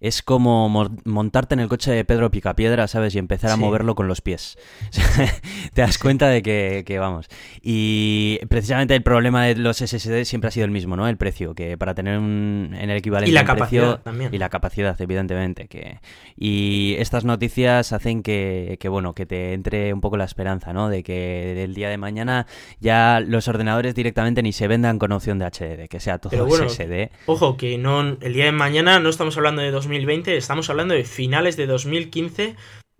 Speaker 1: es como montarte en el coche de Pedro Picapiedra, ¿sabes? Y empezar a moverlo con los pies. te das cuenta de que, vamos. Y precisamente el problema de los SSD siempre ha sido el mismo, ¿no? El precio, que para tener un, en el equivalente
Speaker 2: y la capacidad
Speaker 1: también. Y la capacidad, evidentemente. Que, y estas noticias hacen que, bueno, que te entre un poco la esperanza, ¿no? De que el día de mañana ya los ordenadores directamente ni se vendan con opción de HDD, que sea todo SSD.
Speaker 2: Ojo, que no el día de mañana no estamos hablando de 2020, estamos hablando de finales de 2015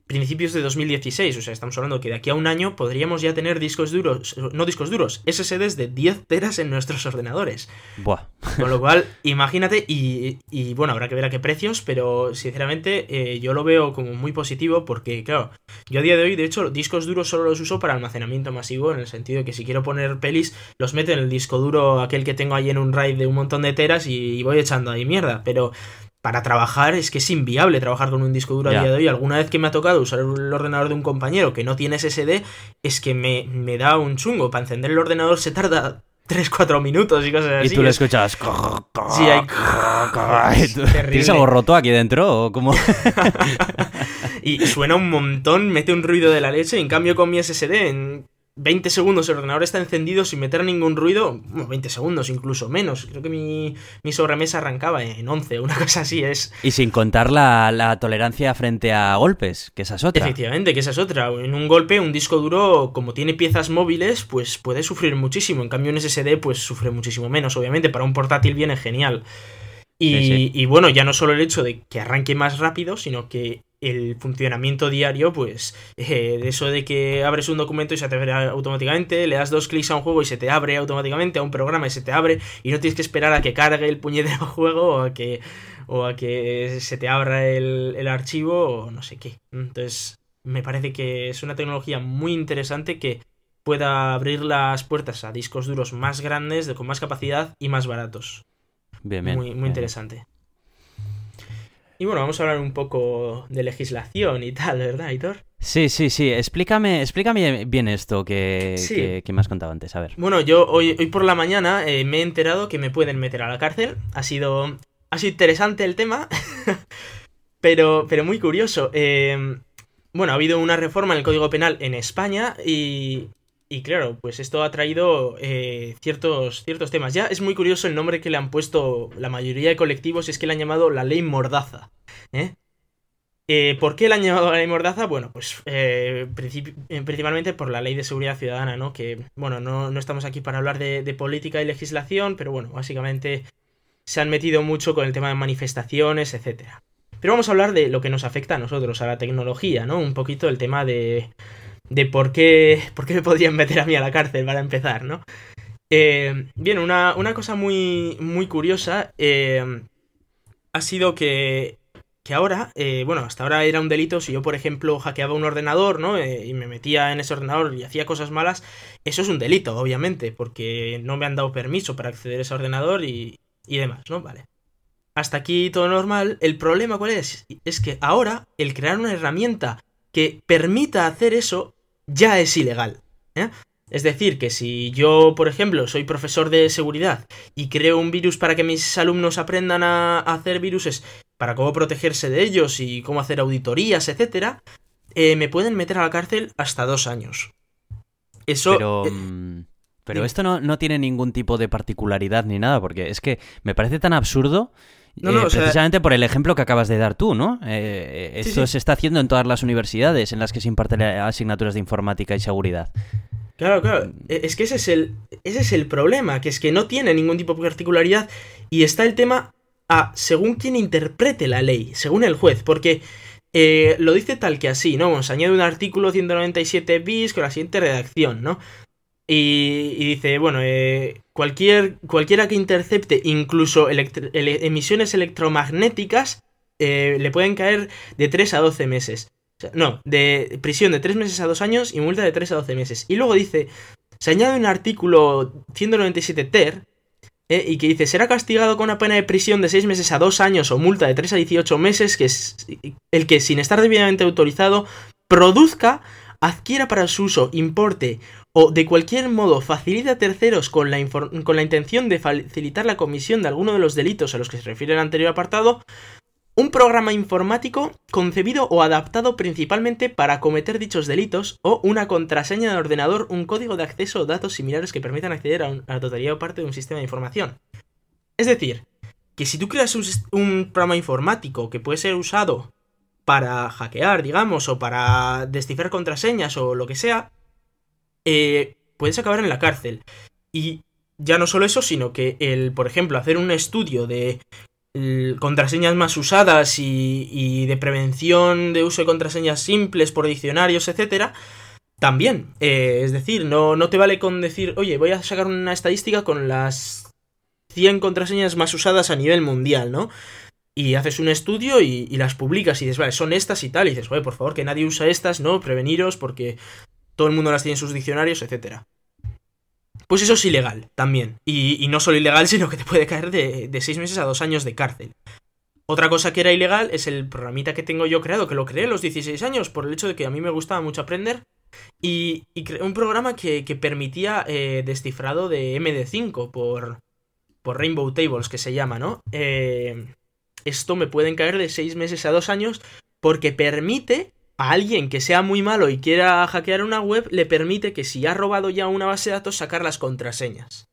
Speaker 2: principios de 2016, o sea, estamos hablando que de aquí a un año podríamos ya tener discos duros, no discos duros, SSDs de 10 teras en nuestros ordenadores.
Speaker 1: Buah.
Speaker 2: Con lo cual, imagínate, y, y, bueno, habrá que ver a qué precios, pero sinceramente eh, yo lo veo como muy positivo porque, claro, yo a día de hoy, de hecho, discos duros solo los uso para almacenamiento masivo, en el sentido de que si quiero poner pelis, los meto en el disco duro, aquel que tengo ahí en un RAID de un montón de teras y voy echando ahí mierda, pero para trabajar es que es inviable trabajar con un disco duro a día de hoy. Alguna vez que me ha tocado usar el ordenador de un compañero que no tiene SSD, es que me, me da un chungo. Para encender el ordenador se tarda 3-4 minutos y cosas así.
Speaker 1: Y tú lo escuchas. Sí, hay. ¿Tienes algo roto aquí dentro? ¿O cómo?
Speaker 2: y suena un montón, mete un ruido de la leche. En cambio, con mi SSD, en 20 segundos el ordenador está encendido sin meter ningún ruido, bueno, 20 segundos incluso menos, creo que mi, mi sobremesa arrancaba en 11, una cosa así es.
Speaker 1: Y sin contar la, tolerancia frente a golpes, que esa es otra.
Speaker 2: Efectivamente, que esa es otra. En un golpe, un disco duro, como tiene piezas móviles, pues puede sufrir muchísimo. En cambio, un SSD, pues sufre muchísimo menos. Obviamente, para un portátil viene genial. Y, y, bueno, ya no solo el hecho de que arranque más rápido, sino que el funcionamiento diario, pues eh, de eso de que abres un documento y se te abre automáticamente, le das dos clics a un juego y se te abre automáticamente, a un programa y se te abre, y no tienes que esperar a que cargue el puñetero juego o a que, o a que se te abra el, el archivo o no sé qué. Entonces, me parece que es una tecnología muy interesante que pueda abrir las puertas a discos duros más grandes, de, con más capacidad y más baratos.
Speaker 1: Bien, bien,
Speaker 2: muy, muy interesante. Y bueno, vamos a hablar un poco de legislación y tal, ¿verdad, Hitor?
Speaker 1: Sí, sí, sí. Explícame, explícame bien esto que, me has contado antes. A ver.
Speaker 2: Bueno, yo hoy, hoy por la mañana eh, me he enterado que me pueden meter a la cárcel. Ha sido, ha sido interesante el tema, pero, pero muy curioso. Em, bueno, ha habido una reforma en el Código Penal en España y, y claro, pues esto ha traído eh, ciertos, ciertos temas. Ya es muy curioso el nombre que le han puesto la mayoría de colectivos, es que le han llamado la ley Mordaza. ¿eh? Eh, por qué le han llamado la ley Mordaza? Bueno, pues principalmente por la ley de seguridad ciudadana, ¿no? Que, bueno, no, no estamos aquí para hablar de, de, política y legislación, pero bueno, básicamente se han metido mucho con el tema de manifestaciones, etc. Pero vamos a hablar de lo que nos afecta a nosotros, a la tecnología, ¿no? Un poquito el tema de de por qué, por qué me podrían meter a mí a la cárcel para empezar, ¿no? Eh, bien, una, cosa muy, muy curiosa eh, ha sido que, que ahora, eh, bueno, hasta ahora era un delito si yo, por ejemplo, hackeaba un ordenador, ¿no? y me metía en ese ordenador y hacía cosas malas, eso es un delito, obviamente, porque no me han dado permiso para acceder a ese ordenador y, y demás, ¿no? Vale. Hasta aquí todo normal. El problema, ¿cuál es? Es que ahora el crear una herramienta que permita hacer eso ya es ilegal. ¿eh? Es decir, que si yo, por ejemplo, soy profesor de seguridad y creo un virus para que mis alumnos aprendan a hacer viruses, para cómo protegerse de ellos y cómo hacer auditorías, etcétera, eh, me pueden meter a la cárcel hasta dos años. Eso.
Speaker 1: Pero. Eh, mm, pero esto no, no, tiene ningún tipo de particularidad ni nada, porque es que me parece tan absurdo no, no, eh, precisamente por el ejemplo que acabas de dar tú, ¿no? Eh, eh, esto se está haciendo en todas las universidades en las que se imparten asignaturas de informática y seguridad.
Speaker 2: Claro, claro. Es que ese es el, ese es el problema, que es que no tiene ningún tipo de particularidad y está el tema a según quien interprete la ley, según el juez, porque lo dice tal que así, ¿no? Se añade un artículo 197 bis con la siguiente redacción, ¿no? Y, dice, bueno, eh, cualquier, cualquiera que intercepte incluso emisiones electromagnéticas eh, le pueden caer de 3 a 12 meses. no, de prisión de 3 meses a 2 años y multa de 3 a 12 meses. Y luego dice, se añade un artículo 197 ter eh, y que dice, será castigado con una pena de prisión de 6 meses a 2 años o multa de 3 a 18 meses, que es el que sin estar debidamente autorizado produzca adquiera para su uso, importe o de cualquier modo facilita a terceros con la, con la intención de facilitar la comisión de alguno de los delitos a los que se refiere el anterior apartado, un programa informático concebido o adaptado principalmente para cometer dichos delitos o una contraseña de ordenador, un código de acceso o datos similares que permitan acceder a, la totalidad o parte de un sistema de información. Es decir, que si tú creas un programa informático que puede ser usado para hackear, digamos, o para descifrar contraseñas o lo que sea, eh, puedes acabar en la cárcel. Y ya no solo eso, sino que el, por ejemplo, hacer un estudio de contraseñas más usadas y, de prevención de uso de contraseñas simples por diccionarios, etcétera, también. Eh, es decir, no, no te vale con decir, oye, voy a sacar una estadística con las 100 contraseñas más usadas a nivel mundial, ¿no? Y haces un estudio y, las publicas y dices, vale, son estas y tal, y dices, oye, por favor, que nadie usa estas, ¿no? Preveniros porque todo el mundo las tiene en sus diccionarios, etcétera. Pues eso es ilegal también. Y, no solo ilegal, sino que te puede caer de, seis meses a dos años de cárcel. Otra cosa que era ilegal es el programita que tengo yo creado, que lo creé a los 16 años por el hecho de que a mí me gustaba mucho aprender. Y, y creé un programa que, permitía eh, descifrado de MD5 por, por Rainbow Tables, que se llama, ¿no? Eh, esto me pueden caer de 6 meses a 2 años porque permite a alguien que sea muy malo y quiera hackear una web, le permite que si ha robado ya una base de datos, sacar las contraseñas.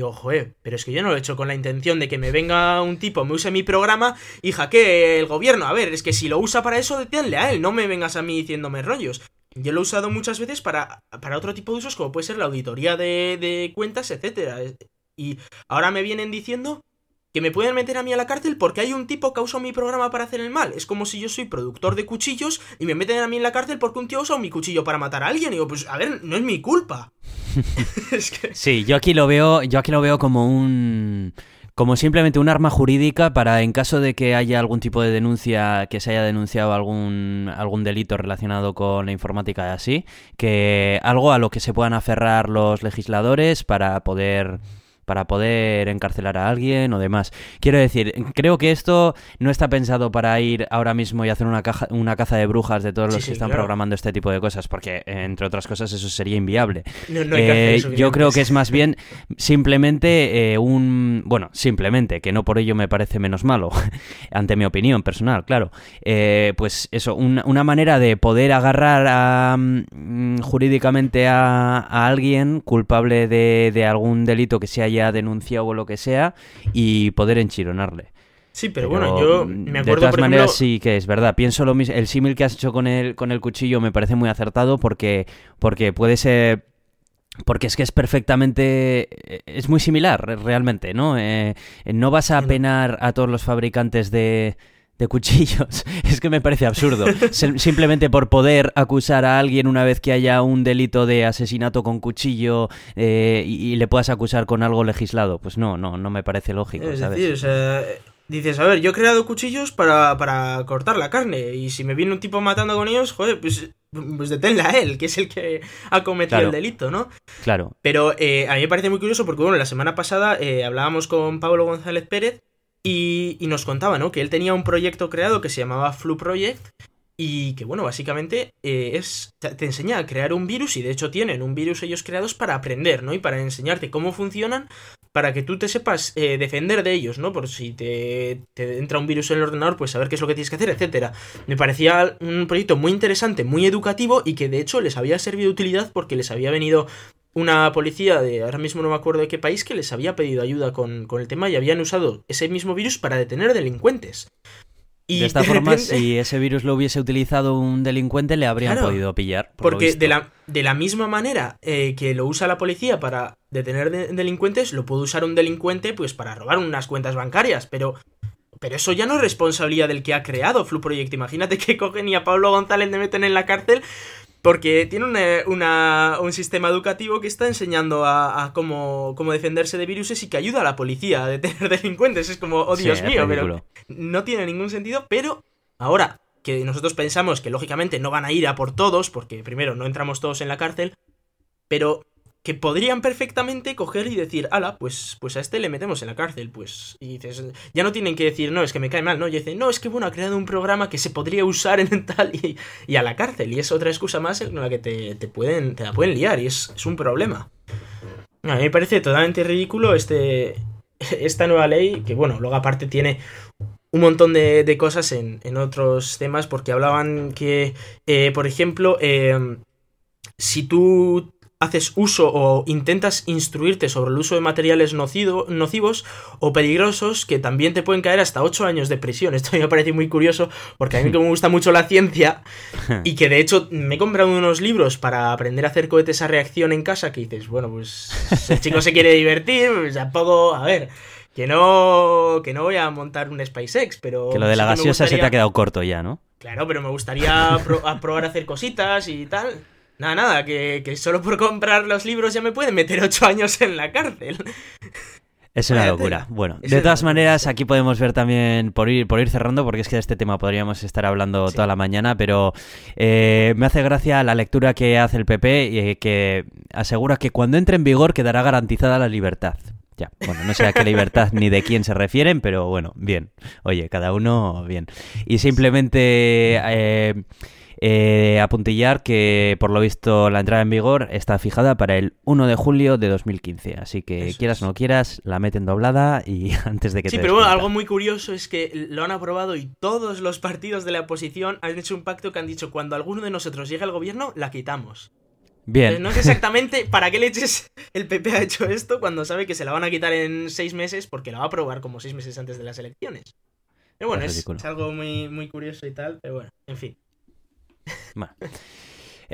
Speaker 2: Ojo, eh, pero es que yo no lo he hecho con la intención de que me venga un tipo, me use mi programa y hackee el gobierno. A ver, es que si lo usa para eso, deténle a él, no me vengas a mí diciéndome rollos. Yo lo he usado muchas veces para, para otro tipo de usos, como puede ser la auditoría de, de cuentas, etcétera. Y ahora me vienen diciendo que me pueden meter a mí a la cárcel porque hay un tipo que ha usado mi programa para hacer el mal. Es como si yo soy productor de cuchillos y me meten a mí en la cárcel porque un tío ha usado mi cuchillo para matar a alguien. Y digo, pues a ver, no es mi culpa.
Speaker 1: Sí, yo aquí lo veo, yo aquí lo veo como un como simplemente un arma jurídica para en caso de que haya algún tipo de denuncia, que se haya denunciado algún, algún delito relacionado con la informática y así, que algo a lo que se puedan aferrar los legisladores para poder para poder encarcelar a alguien o demás. Quiero decir, creo que esto no está pensado para ir ahora mismo y hacer una, caja, una caza de brujas de todos los que están programando este tipo de cosas, porque entre otras cosas eso sería inviable. Eh, yo creo que es más bien simplemente eh, un... Bueno, simplemente, que no por ello me parece menos malo, ante mi opinión personal, claro. Eh, pues eso, una manera de poder agarrar mm, jurídicamente a, alguien culpable de, de algún delito que se haya haya denunciado o lo que sea y poder enchironarle.
Speaker 2: Sí, pero, bueno, yo me acuerdo.
Speaker 1: De todas maneras, sí que es verdad. Pienso lo mismo. El símil que has hecho con el, con el cuchillo me parece muy acertado porque, porque puede ser. Porque es que es perfectamente. Es muy similar, realmente, ¿no? Eh, no vas a penar a todos los fabricantes de, de cuchillos. Es que me parece absurdo. Simplemente por poder acusar a alguien una vez que haya un delito de asesinato con cuchillo eh, y, le puedas acusar con algo legislado. Pues no, no, no me parece lógico. Es decir,
Speaker 2: o sea, dices, a ver, yo he creado cuchillos para, para, cortar la carne y si me viene un tipo matando con ellos, joder, pues, pues deténle a él, que es el que ha cometido el delito, ¿no?
Speaker 1: Claro.
Speaker 2: Pero eh, a mí me parece muy curioso porque, bueno, la semana pasada eh, hablábamos con Pablo González Pérez y, nos contaba, ¿no? Que él tenía un proyecto creado que se llamaba Flu Project y que, bueno, básicamente eh, es, te, enseña a crear un virus y de hecho tienen un virus ellos creados para aprender, ¿no? Y para enseñarte cómo funcionan para que tú te sepas eh, defender de ellos, ¿no? Por si te, te, entra un virus en el ordenador, pues saber qué es lo que tienes que hacer, etcétera. Me parecía un proyecto muy interesante, muy educativo y que de hecho les había servido de utilidad porque les había venido una policía de, ahora mismo no me acuerdo de qué país, que les había pedido ayuda con, el tema y habían usado ese mismo virus para detener delincuentes.
Speaker 1: Y de esta forma, si ese virus lo hubiese utilizado un delincuente, le habrían podido pillar.
Speaker 2: porque de la, de la, misma manera eh, que lo usa la policía para detener delincuentes, lo puede usar un delincuente pues para robar unas cuentas bancarias. Pero, pero eso ya no es responsabilidad del que ha creado Flu Project. Imagínate que cogen y a Pablo González le meten en la cárcel porque tiene un sistema educativo que está enseñando a, cómo, defenderse de virus y que ayuda a la policía a detener delincuentes. Es como, oh Dios mío, pero no tiene ningún sentido. Pero ahora que nosotros pensamos que lógicamente no van a ir a por todos, porque primero no entramos todos en la cárcel, pero que podrían perfectamente coger y decir, ala, pues, pues a este le metemos en la cárcel, pues. Y dices, ya no tienen que decir, no, es que me cae mal, ¿no? Y dicen, no, es que bueno, ha creado un programa que se podría usar en tal y, a la cárcel. Y es otra excusa más en la que te, pueden, te la pueden liar y es, un problema. A mí me parece totalmente ridículo este, esta nueva ley, que bueno, luego aparte tiene un montón de, cosas en, otros temas, porque hablaban que, eh, por ejemplo, eh, si tú haces uso o intentas instruirte sobre el uso de materiales nocivos o peligrosos que también te pueden caer hasta 8 años de prisión. Esto me parece muy curioso porque a mí que me gusta mucho la ciencia y que de hecho me he comprado unos libros para aprender a hacer cohetes a reacción en casa que dices, bueno, pues el chico se quiere divertir, pues tampoco, a ver, que no, que no voy a montar un SpaceX, pero...
Speaker 1: Que lo de la gaseosa se te ha quedado corto ya, ¿no?
Speaker 2: Claro, pero me gustaría probar a hacer cositas y tal. Nada, nada, que, solo por comprar los libros ya me pueden meter ocho años en la cárcel.
Speaker 1: Es una locura. Bueno, de todas maneras, aquí podemos ver también, por ir, por ir cerrando, porque es que de este tema podríamos estar hablando toda la mañana, pero eh, me hace gracia la lectura que hace el PP y eh, que asegura que cuando entre en vigor quedará garantizada la libertad. Ya, bueno, no sé a qué libertad ni de quién se refieren, pero bueno, bien. Oye, cada uno bien. Y simplemente... Eh, eh, apuntillar que por lo visto la entrada en vigor está fijada para el 1 de julio de 2015. Así que quieras o no quieras, la meten doblada y antes de que
Speaker 2: sí, pero bueno, algo muy curioso es que lo han aprobado y todos los partidos de la oposición han hecho un pacto que han dicho cuando alguno de nosotros llegue al gobierno, la quitamos.
Speaker 1: Bien.
Speaker 2: no sé exactamente para qué leches el PP ha hecho esto cuando sabe que se la van a quitar en seis meses porque la va a aprobar como seis meses antes de las elecciones. Pero bueno, es, es, algo muy, muy curioso y tal, pero bueno, en fin.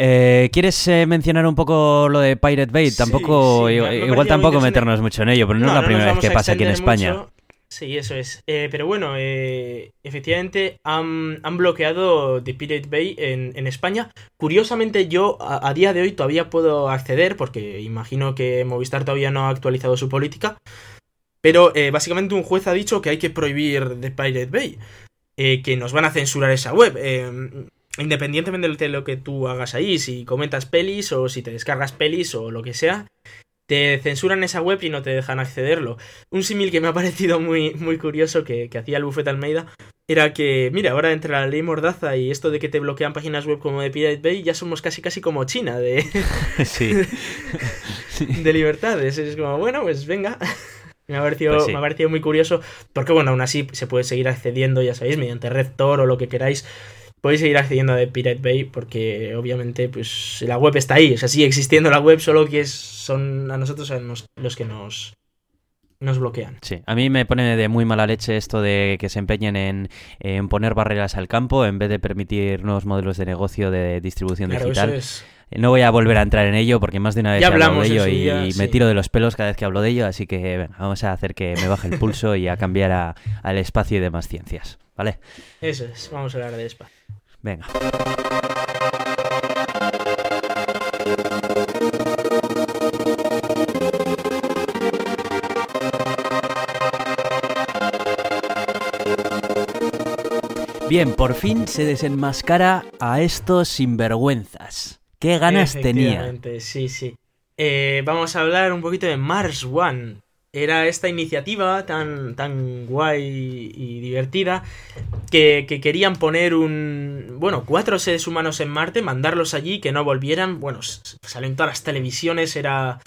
Speaker 1: Eh, ¿Quieres eh, mencionar un poco lo de Pirate Bay? tampoco, igual, tampoco meternos mucho en ello, pero no, es la primera vez que pasa aquí en España.
Speaker 2: Sí, eso es. Eh, pero bueno, efectivamente han, bloqueado The Pirate Bay en, España. Curiosamente, yo a, día de hoy todavía puedo acceder, porque imagino que Movistar todavía no ha actualizado su política. Pero básicamente un juez ha dicho que hay que prohibir The Pirate Bay. que nos van a censurar esa web independientemente de lo que tú hagas ahí, si comentas pelis o si te descargas pelis o lo que sea, te censuran esa web y no te dejan accederlo. Un símil que me ha parecido muy, muy curioso que, hacía el Buffet Almeida era que, mira, ahora entre la ley Mordaza y esto de que te bloquean páginas web como de Pirate Bay, ya somos casi casi como China de,
Speaker 1: sí.
Speaker 2: de libertades. Es como, bueno, pues venga. Me ha, parecido, pues me ha parecido muy curioso, porque bueno, aún así se puede seguir accediendo, ya sabéis, mediante Tor o lo que queráis podéis seguir accediendo a Pirate Bay porque obviamente pues la web está ahí, o sea, sigue existiendo la web, solo que son a nosotros los que nos, nos bloquean.
Speaker 1: Sí, a mí me pone de muy mala leche esto de que se empeñen en, poner barreras al campo en vez de permitir nuevos modelos de negocio de distribución digital. No voy a volver a entrar en ello porque más de una vez
Speaker 2: ya
Speaker 1: he
Speaker 2: hablado
Speaker 1: de ello
Speaker 2: y,
Speaker 1: me tiro de los pelos cada vez que hablo de ello, así que vamos a hacer que me baje el pulso y a cambiar al espacio y demás ciencias, ¿vale?
Speaker 2: Eso es, vamos a hablar de espacio.
Speaker 1: Venga. Bien, por fin se desenmascara a estos sinvergüenzas. ¿Qué ganas tenía?
Speaker 2: Sí, sí. Eh, vamos a hablar un poquito de Mars One, era esta iniciativa tan, tan guay y divertida que, querían poner un... Bueno, cuatro seres humanos en Marte, mandarlos allí, que no volvieran. Bueno, salen todas las televisiones, era...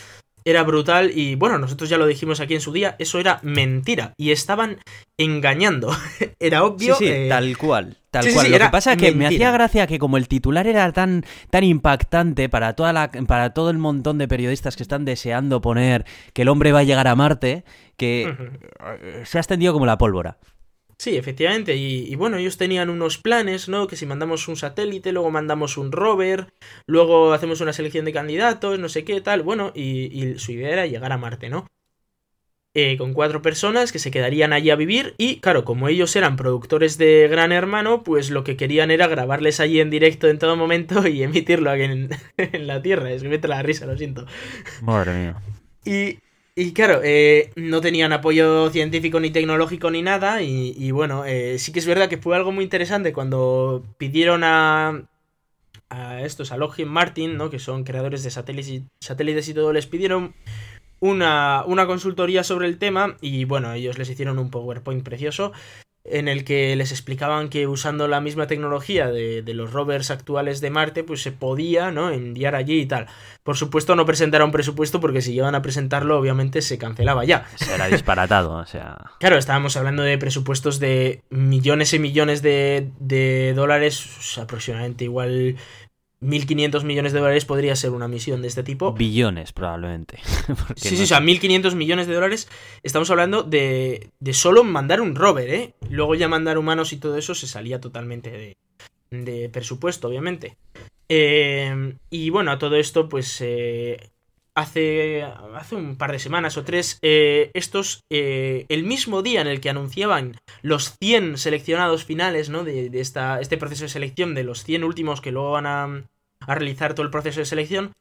Speaker 2: Era brutal y bueno, nosotros ya lo dijimos aquí en su día, eso era mentira y estaban engañando. era obvio.
Speaker 1: Sí,
Speaker 2: eh,
Speaker 1: tal cual. Tal cual. Lo que pasa es que me hacía gracia que como el titular era tan, tan impactante para, toda la, para todo el montón de periodistas que están deseando poner que el hombre va a llegar a Marte, que se ha extendido como la pólvora.
Speaker 2: Sí, efectivamente. Y, bueno, ellos tenían unos planes, ¿no? Que si mandamos un satélite, luego mandamos un rover, luego hacemos una selección de candidatos, no sé qué, tal. Bueno, y su idea era llegar a Marte, ¿no? Eh, con cuatro personas que se quedarían allí a vivir y claro, como ellos eran productores de Gran Hermano, pues lo que querían era grabarles allí en directo en todo momento y emitirlo aquí en, la Tierra. Es que mete la risa, lo siento.
Speaker 1: Madre mía.
Speaker 2: Y, y claro, eh, no tenían apoyo científico ni tecnológico ni nada y, bueno, eh, sí que es verdad que fue algo muy interesante cuando pidieron a, a estos, a Lockheed Martin, ¿no? que son creadores de satélites satélites y todo, les pidieron una, una consultoría sobre el tema y bueno, ellos les hicieron un PowerPoint precioso en el que les explicaban que usando la misma tecnología de, los rovers actuales de Marte, pues se podía, ¿no? Enviar allí y tal. Por supuesto, no presentaron presupuesto porque si iban a presentarlo, obviamente se cancelaba ya.
Speaker 1: Será disparatado, o sea.
Speaker 2: Claro, estábamos hablando de presupuestos de millones y millones de, de dólares, aproximadamente igual 1.500 millones de dólares podría ser una misión de este tipo.
Speaker 1: Billones, probablemente.
Speaker 2: sí, sí, o sea, 1.500 millones de dólares. Estamos hablando de, de solo mandar un rover, ¿eh? Luego ya mandar humanos y todo eso se salía totalmente de, de presupuesto, obviamente. Eh, y bueno, a todo esto, pues eh, hace, hace un par de semanas o tres, eh, estos, el mismo día en el que anunciaban los 100 seleccionados finales, ¿no? De, de esta, este proceso de selección, de los 100 últimos que luego van a, a realizar todo el proceso de selección,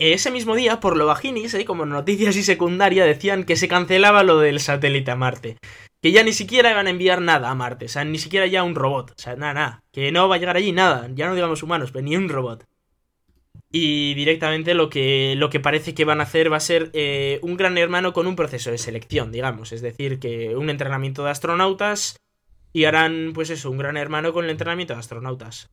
Speaker 2: ese mismo día, por lo bajinis, ¿eh? como noticias y secundaria, decían que se cancelaba lo del satélite a Marte. Que ya ni siquiera iban a enviar nada a Marte, o sea, ni siquiera ya un robot, o sea, nada, nada, que no va a llegar allí nada, ya no digamos humanos, pero ni un robot. Y directamente lo que, lo que parece que van a hacer va a ser eh, un gran hermano con un proceso de selección, digamos. Es decir, que un entrenamiento de astronautas y harán, pues eso, un gran hermano con el entrenamiento de astronautas.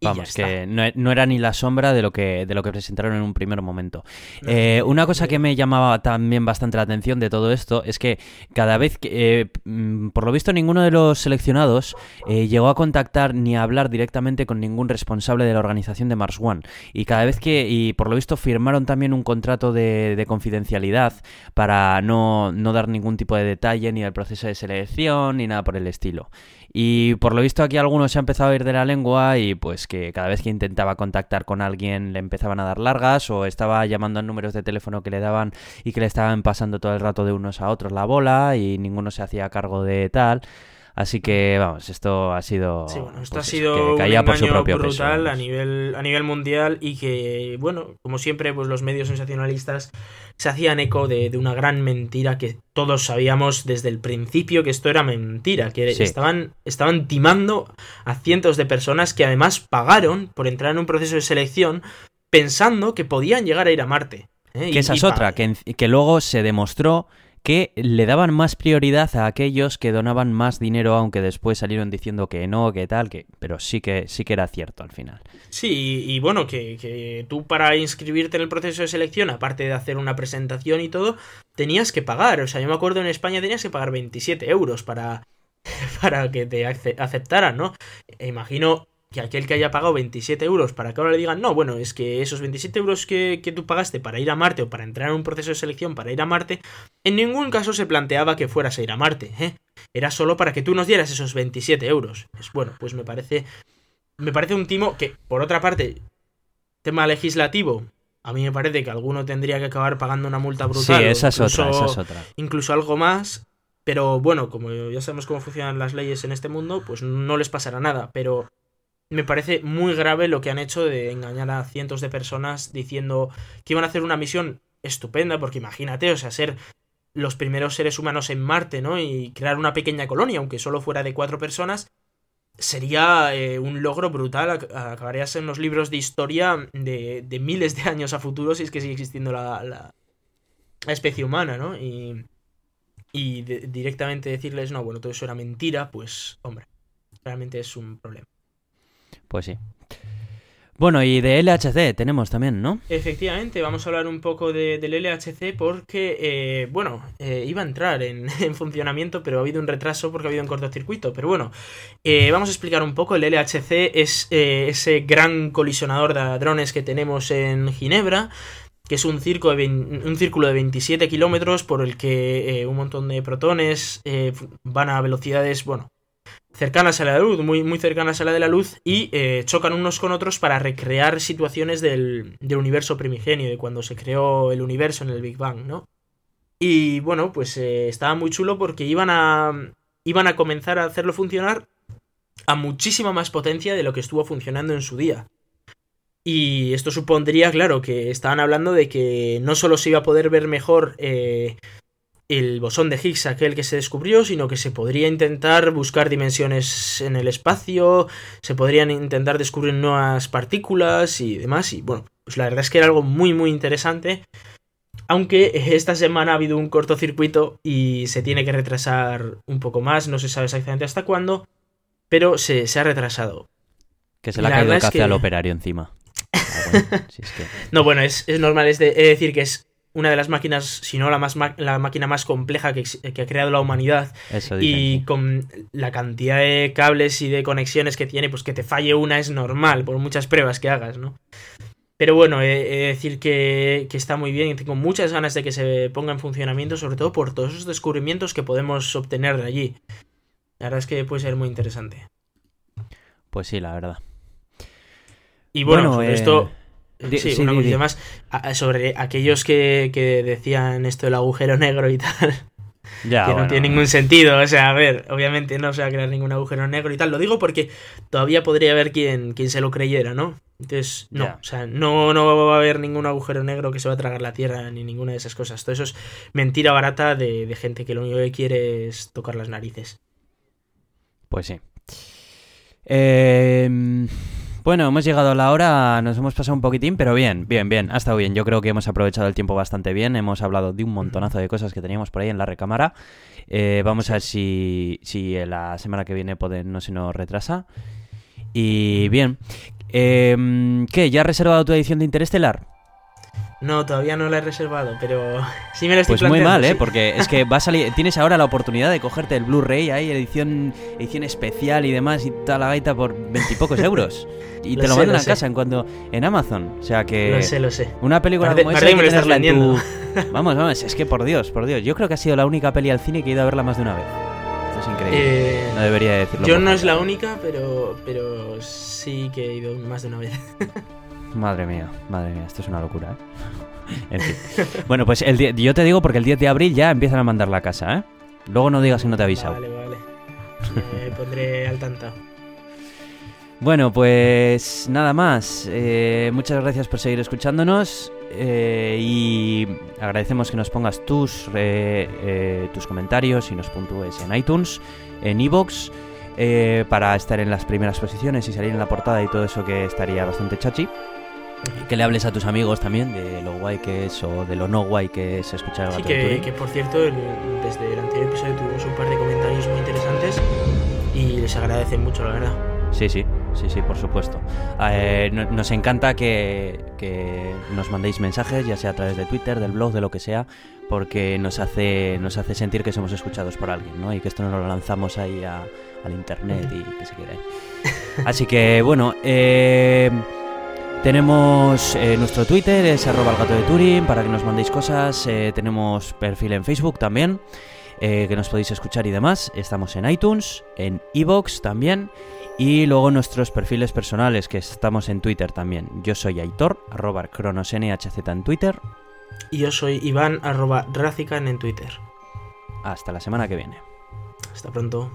Speaker 1: Vamos, que no, era ni la sombra de lo que, de lo que presentaron en un primer momento. Eh, una cosa que me llamaba también bastante la atención de todo esto es que cada vez que, eh, mm, por lo visto, ninguno de los seleccionados eh, llegó a contactar ni a hablar directamente con ningún responsable de la organización de Mars One. Y cada vez que, y por lo visto, firmaron también un contrato de, de confidencialidad para no, no dar ningún tipo de detalle ni del proceso de selección ni nada por el estilo. Y por lo visto aquí algunos se ha empezado a ir de la lengua y pues que cada vez que intentaba contactar con alguien le empezaban a dar largas o estaba llamando a números de teléfono que le daban y que le estaban pasando todo el rato de unos a otros la bola y ninguno se hacía cargo de tal. Así que, vamos, esto ha sido.
Speaker 2: Sí, bueno, esto ha pues, sido un engaño brutal a nivel, a nivel mundial y que, bueno, como siempre, pues los medios sensacionalistas se hacían eco de, una gran mentira que todos sabíamos desde el principio que esto era mentira, que estaban, estaban timando a cientos de personas que además pagaron por entrar en un proceso de selección pensando que podían llegar a ir a Marte.
Speaker 1: ¿eh? Que esa es otra, que, que luego se demostró que le daban más prioridad a aquellos que donaban más dinero, aunque después salieron diciendo que no, que tal, que, pero sí que sí que era cierto al final.
Speaker 2: Sí, y, bueno, que, que, tú para inscribirte en el proceso de selección, aparte de hacer una presentación y todo, tenías que pagar. O sea, yo me acuerdo en España tenías que pagar 27 euros para, para que te aceptaran, ¿no? E imagino que aquel que haya pagado 27 euros para que ahora le digan, no, bueno, es que esos 27 euros que, tú pagaste para ir a Marte o para entrar en un proceso de selección para ir a Marte, en ningún caso se planteaba que fueras a ir a Marte, ¿eh? Era solo para que tú nos dieras esos 27 euros. Pues bueno, pues me parece, me parece un timo que, por otra parte, tema legislativo, a mí me parece que alguno tendría que acabar pagando una multa brutal.
Speaker 1: Sí, esa es otra, esa es otra.
Speaker 2: Incluso algo más. Pero bueno, como ya sabemos cómo funcionan las leyes en este mundo, pues no les pasará nada. Pero me parece muy grave lo que han hecho de engañar a cientos de personas diciendo que iban a hacer una misión estupenda, porque imagínate, o sea, ser los primeros seres humanos en Marte, ¿no? Y crear una pequeña colonia, aunque solo fuera de cuatro personas, sería eh, un logro brutal. Acabarías en los libros de historia de, de, miles de años a futuro si es que sigue existiendo la, la, especie humana, ¿no? Y, y directamente decirles, no, bueno, todo eso era mentira, pues, hombre, realmente es un problema.
Speaker 1: Pues sí. Bueno, y de LHC tenemos también, ¿no?
Speaker 2: Efectivamente, vamos a hablar un poco de, del LHC porque, eh, bueno, eh, iba a entrar en, funcionamiento, pero ha habido un retraso porque ha habido un cortocircuito. Pero bueno, eh, vamos a explicar un poco. El LHC es ese gran colisionador de drones que tenemos en Ginebra que es un, circo de un círculo de 27 kilómetros por el que un montón de protones van a velocidades, bueno, cercanas a la luz, muy, muy cercanas a la de la luz, y eh, chocan unos con otros para recrear situaciones del, universo primigenio, de cuando se creó el universo en el Big Bang, ¿no? Y bueno, pues eh, estaba muy chulo porque iban a, iban a comenzar a hacerlo funcionar a muchísima más potencia de lo que estuvo funcionando en su día. Y esto supondría, claro, que estaban hablando de que no solo se iba a poder ver mejor eh, el bosón de Higgs aquel que se descubrió, sino que se podría intentar buscar dimensiones en el espacio, se podrían intentar descubrir nuevas partículas y demás. Y bueno, pues la verdad es que era algo muy muy interesante. Aunque esta semana ha habido un cortocircuito y se tiene que retrasar un poco más, no se sabe exactamente hasta cuándo, pero se, ha retrasado.
Speaker 1: Que se le ha caído el café al operario encima.
Speaker 2: Ah, no, bueno, es, normal, es, de, decir que es una de las máquinas, si no la, más la máquina más compleja que, ha creado la humanidad. y con la cantidad de cables y de conexiones que tiene, pues que te falle una es normal, por muchas pruebas que hagas, ¿no? Pero bueno, he, de decir que, que, está muy bien y tengo muchas ganas de que se ponga en funcionamiento, sobre todo por todos esos descubrimientos que podemos obtener de allí. La verdad es que puede ser muy interesante.
Speaker 1: Pues sí, la verdad.
Speaker 2: Y bueno, esto sí, una cosa más sobre aquellos que, decían esto del agujero negro y tal. Ya, que no tiene ningún sentido. O sea, a ver, obviamente no se va a crear ningún agujero negro y tal. Lo digo porque todavía podría haber quien, quien se lo creyera, ¿no? Entonces, no, o sea, no, no va a haber ningún agujero negro que se va a tragar la Tierra ni ninguna de esas cosas. Todo eso es mentira barata de, de gente que lo único que quiere es tocar las narices.
Speaker 1: Pues sí. Eh, bueno, hemos llegado a la hora, nos hemos pasado un poquitín, pero bien, bien, bien, ha estado bien. Yo creo que hemos aprovechado el tiempo bastante bien, hemos hablado de un montonazo de cosas que teníamos por ahí en la recámara. Eh, vamos a ver si, si la semana que viene no se nos retrasa. Y bien, eh, ¿qué? ¿Ya has reservado tu edición de Interestelar?
Speaker 2: No, todavía no la he reservado, pero sí me lo estoy
Speaker 1: Pues muy mal, ¿eh? Porque es que va a salir, tienes ahora la oportunidad de cogerte el Blu-ray ahí, edición, edición especial y demás y toda la gaita por veintipocos euros. Y te lo mandan a casa en cuando en Amazon. O sea que
Speaker 2: Lo sé, lo sé.
Speaker 1: Una película como esa Vamos, vamos, es que por Dios, por Dios. Yo creo que ha sido la única peli al cine que he ido a verla más de una vez. Esto es increíble. Eh, no debería decirlo.
Speaker 2: Yo no es la única, pero pero sí que he ido más de una vez.
Speaker 1: Madre mía, madre mía, esto es una locura, ¿eh? en fin. Bueno, pues el yo te digo porque el 10 de abril ya empiezan a mandar la casa, ¿eh? Luego no digas que no te he avisado.
Speaker 2: Vale, vale. Me pondré al tanto.
Speaker 1: Bueno, pues nada más. Eh, muchas gracias por seguir escuchándonos eh, y agradecemos que nos pongas tus, eh, tus comentarios y nos puntúes en iTunes, en iVoox. para estar en las primeras posiciones y salir en la portada y todo eso que estaría bastante chachi que le hables a tus amigos también de lo guay que es o de lo no guay que es escuchar el
Speaker 2: gato sí, que, que por cierto, desde el anterior episodio tuvimos un par de comentarios muy interesantes y les agradece mucho, la verdad.
Speaker 1: Sí, sí, sí, sí, por supuesto. Eh, nos encanta que, que, nos mandéis mensajes, ya sea a través de Twitter, del blog, de lo que sea, porque nos hace, nos hace sentir que somos escuchados por alguien, ¿no? Y que esto no lo lanzamos ahí al internet y que se quede Así que, bueno, eh tenemos eh, nuestro Twitter, es arroba el gato de Turing, para que nos mandéis cosas. Eh, tenemos perfil en Facebook también, eh, que nos podéis escuchar y demás. Estamos en iTunes, en Evox también. Y luego nuestros perfiles personales, que estamos en Twitter también. Yo soy Aitor, arroba cronosnhz en Twitter.
Speaker 2: Y yo soy Iván, arroba Racican en Twitter.
Speaker 1: Hasta la semana que viene.
Speaker 2: Hasta pronto.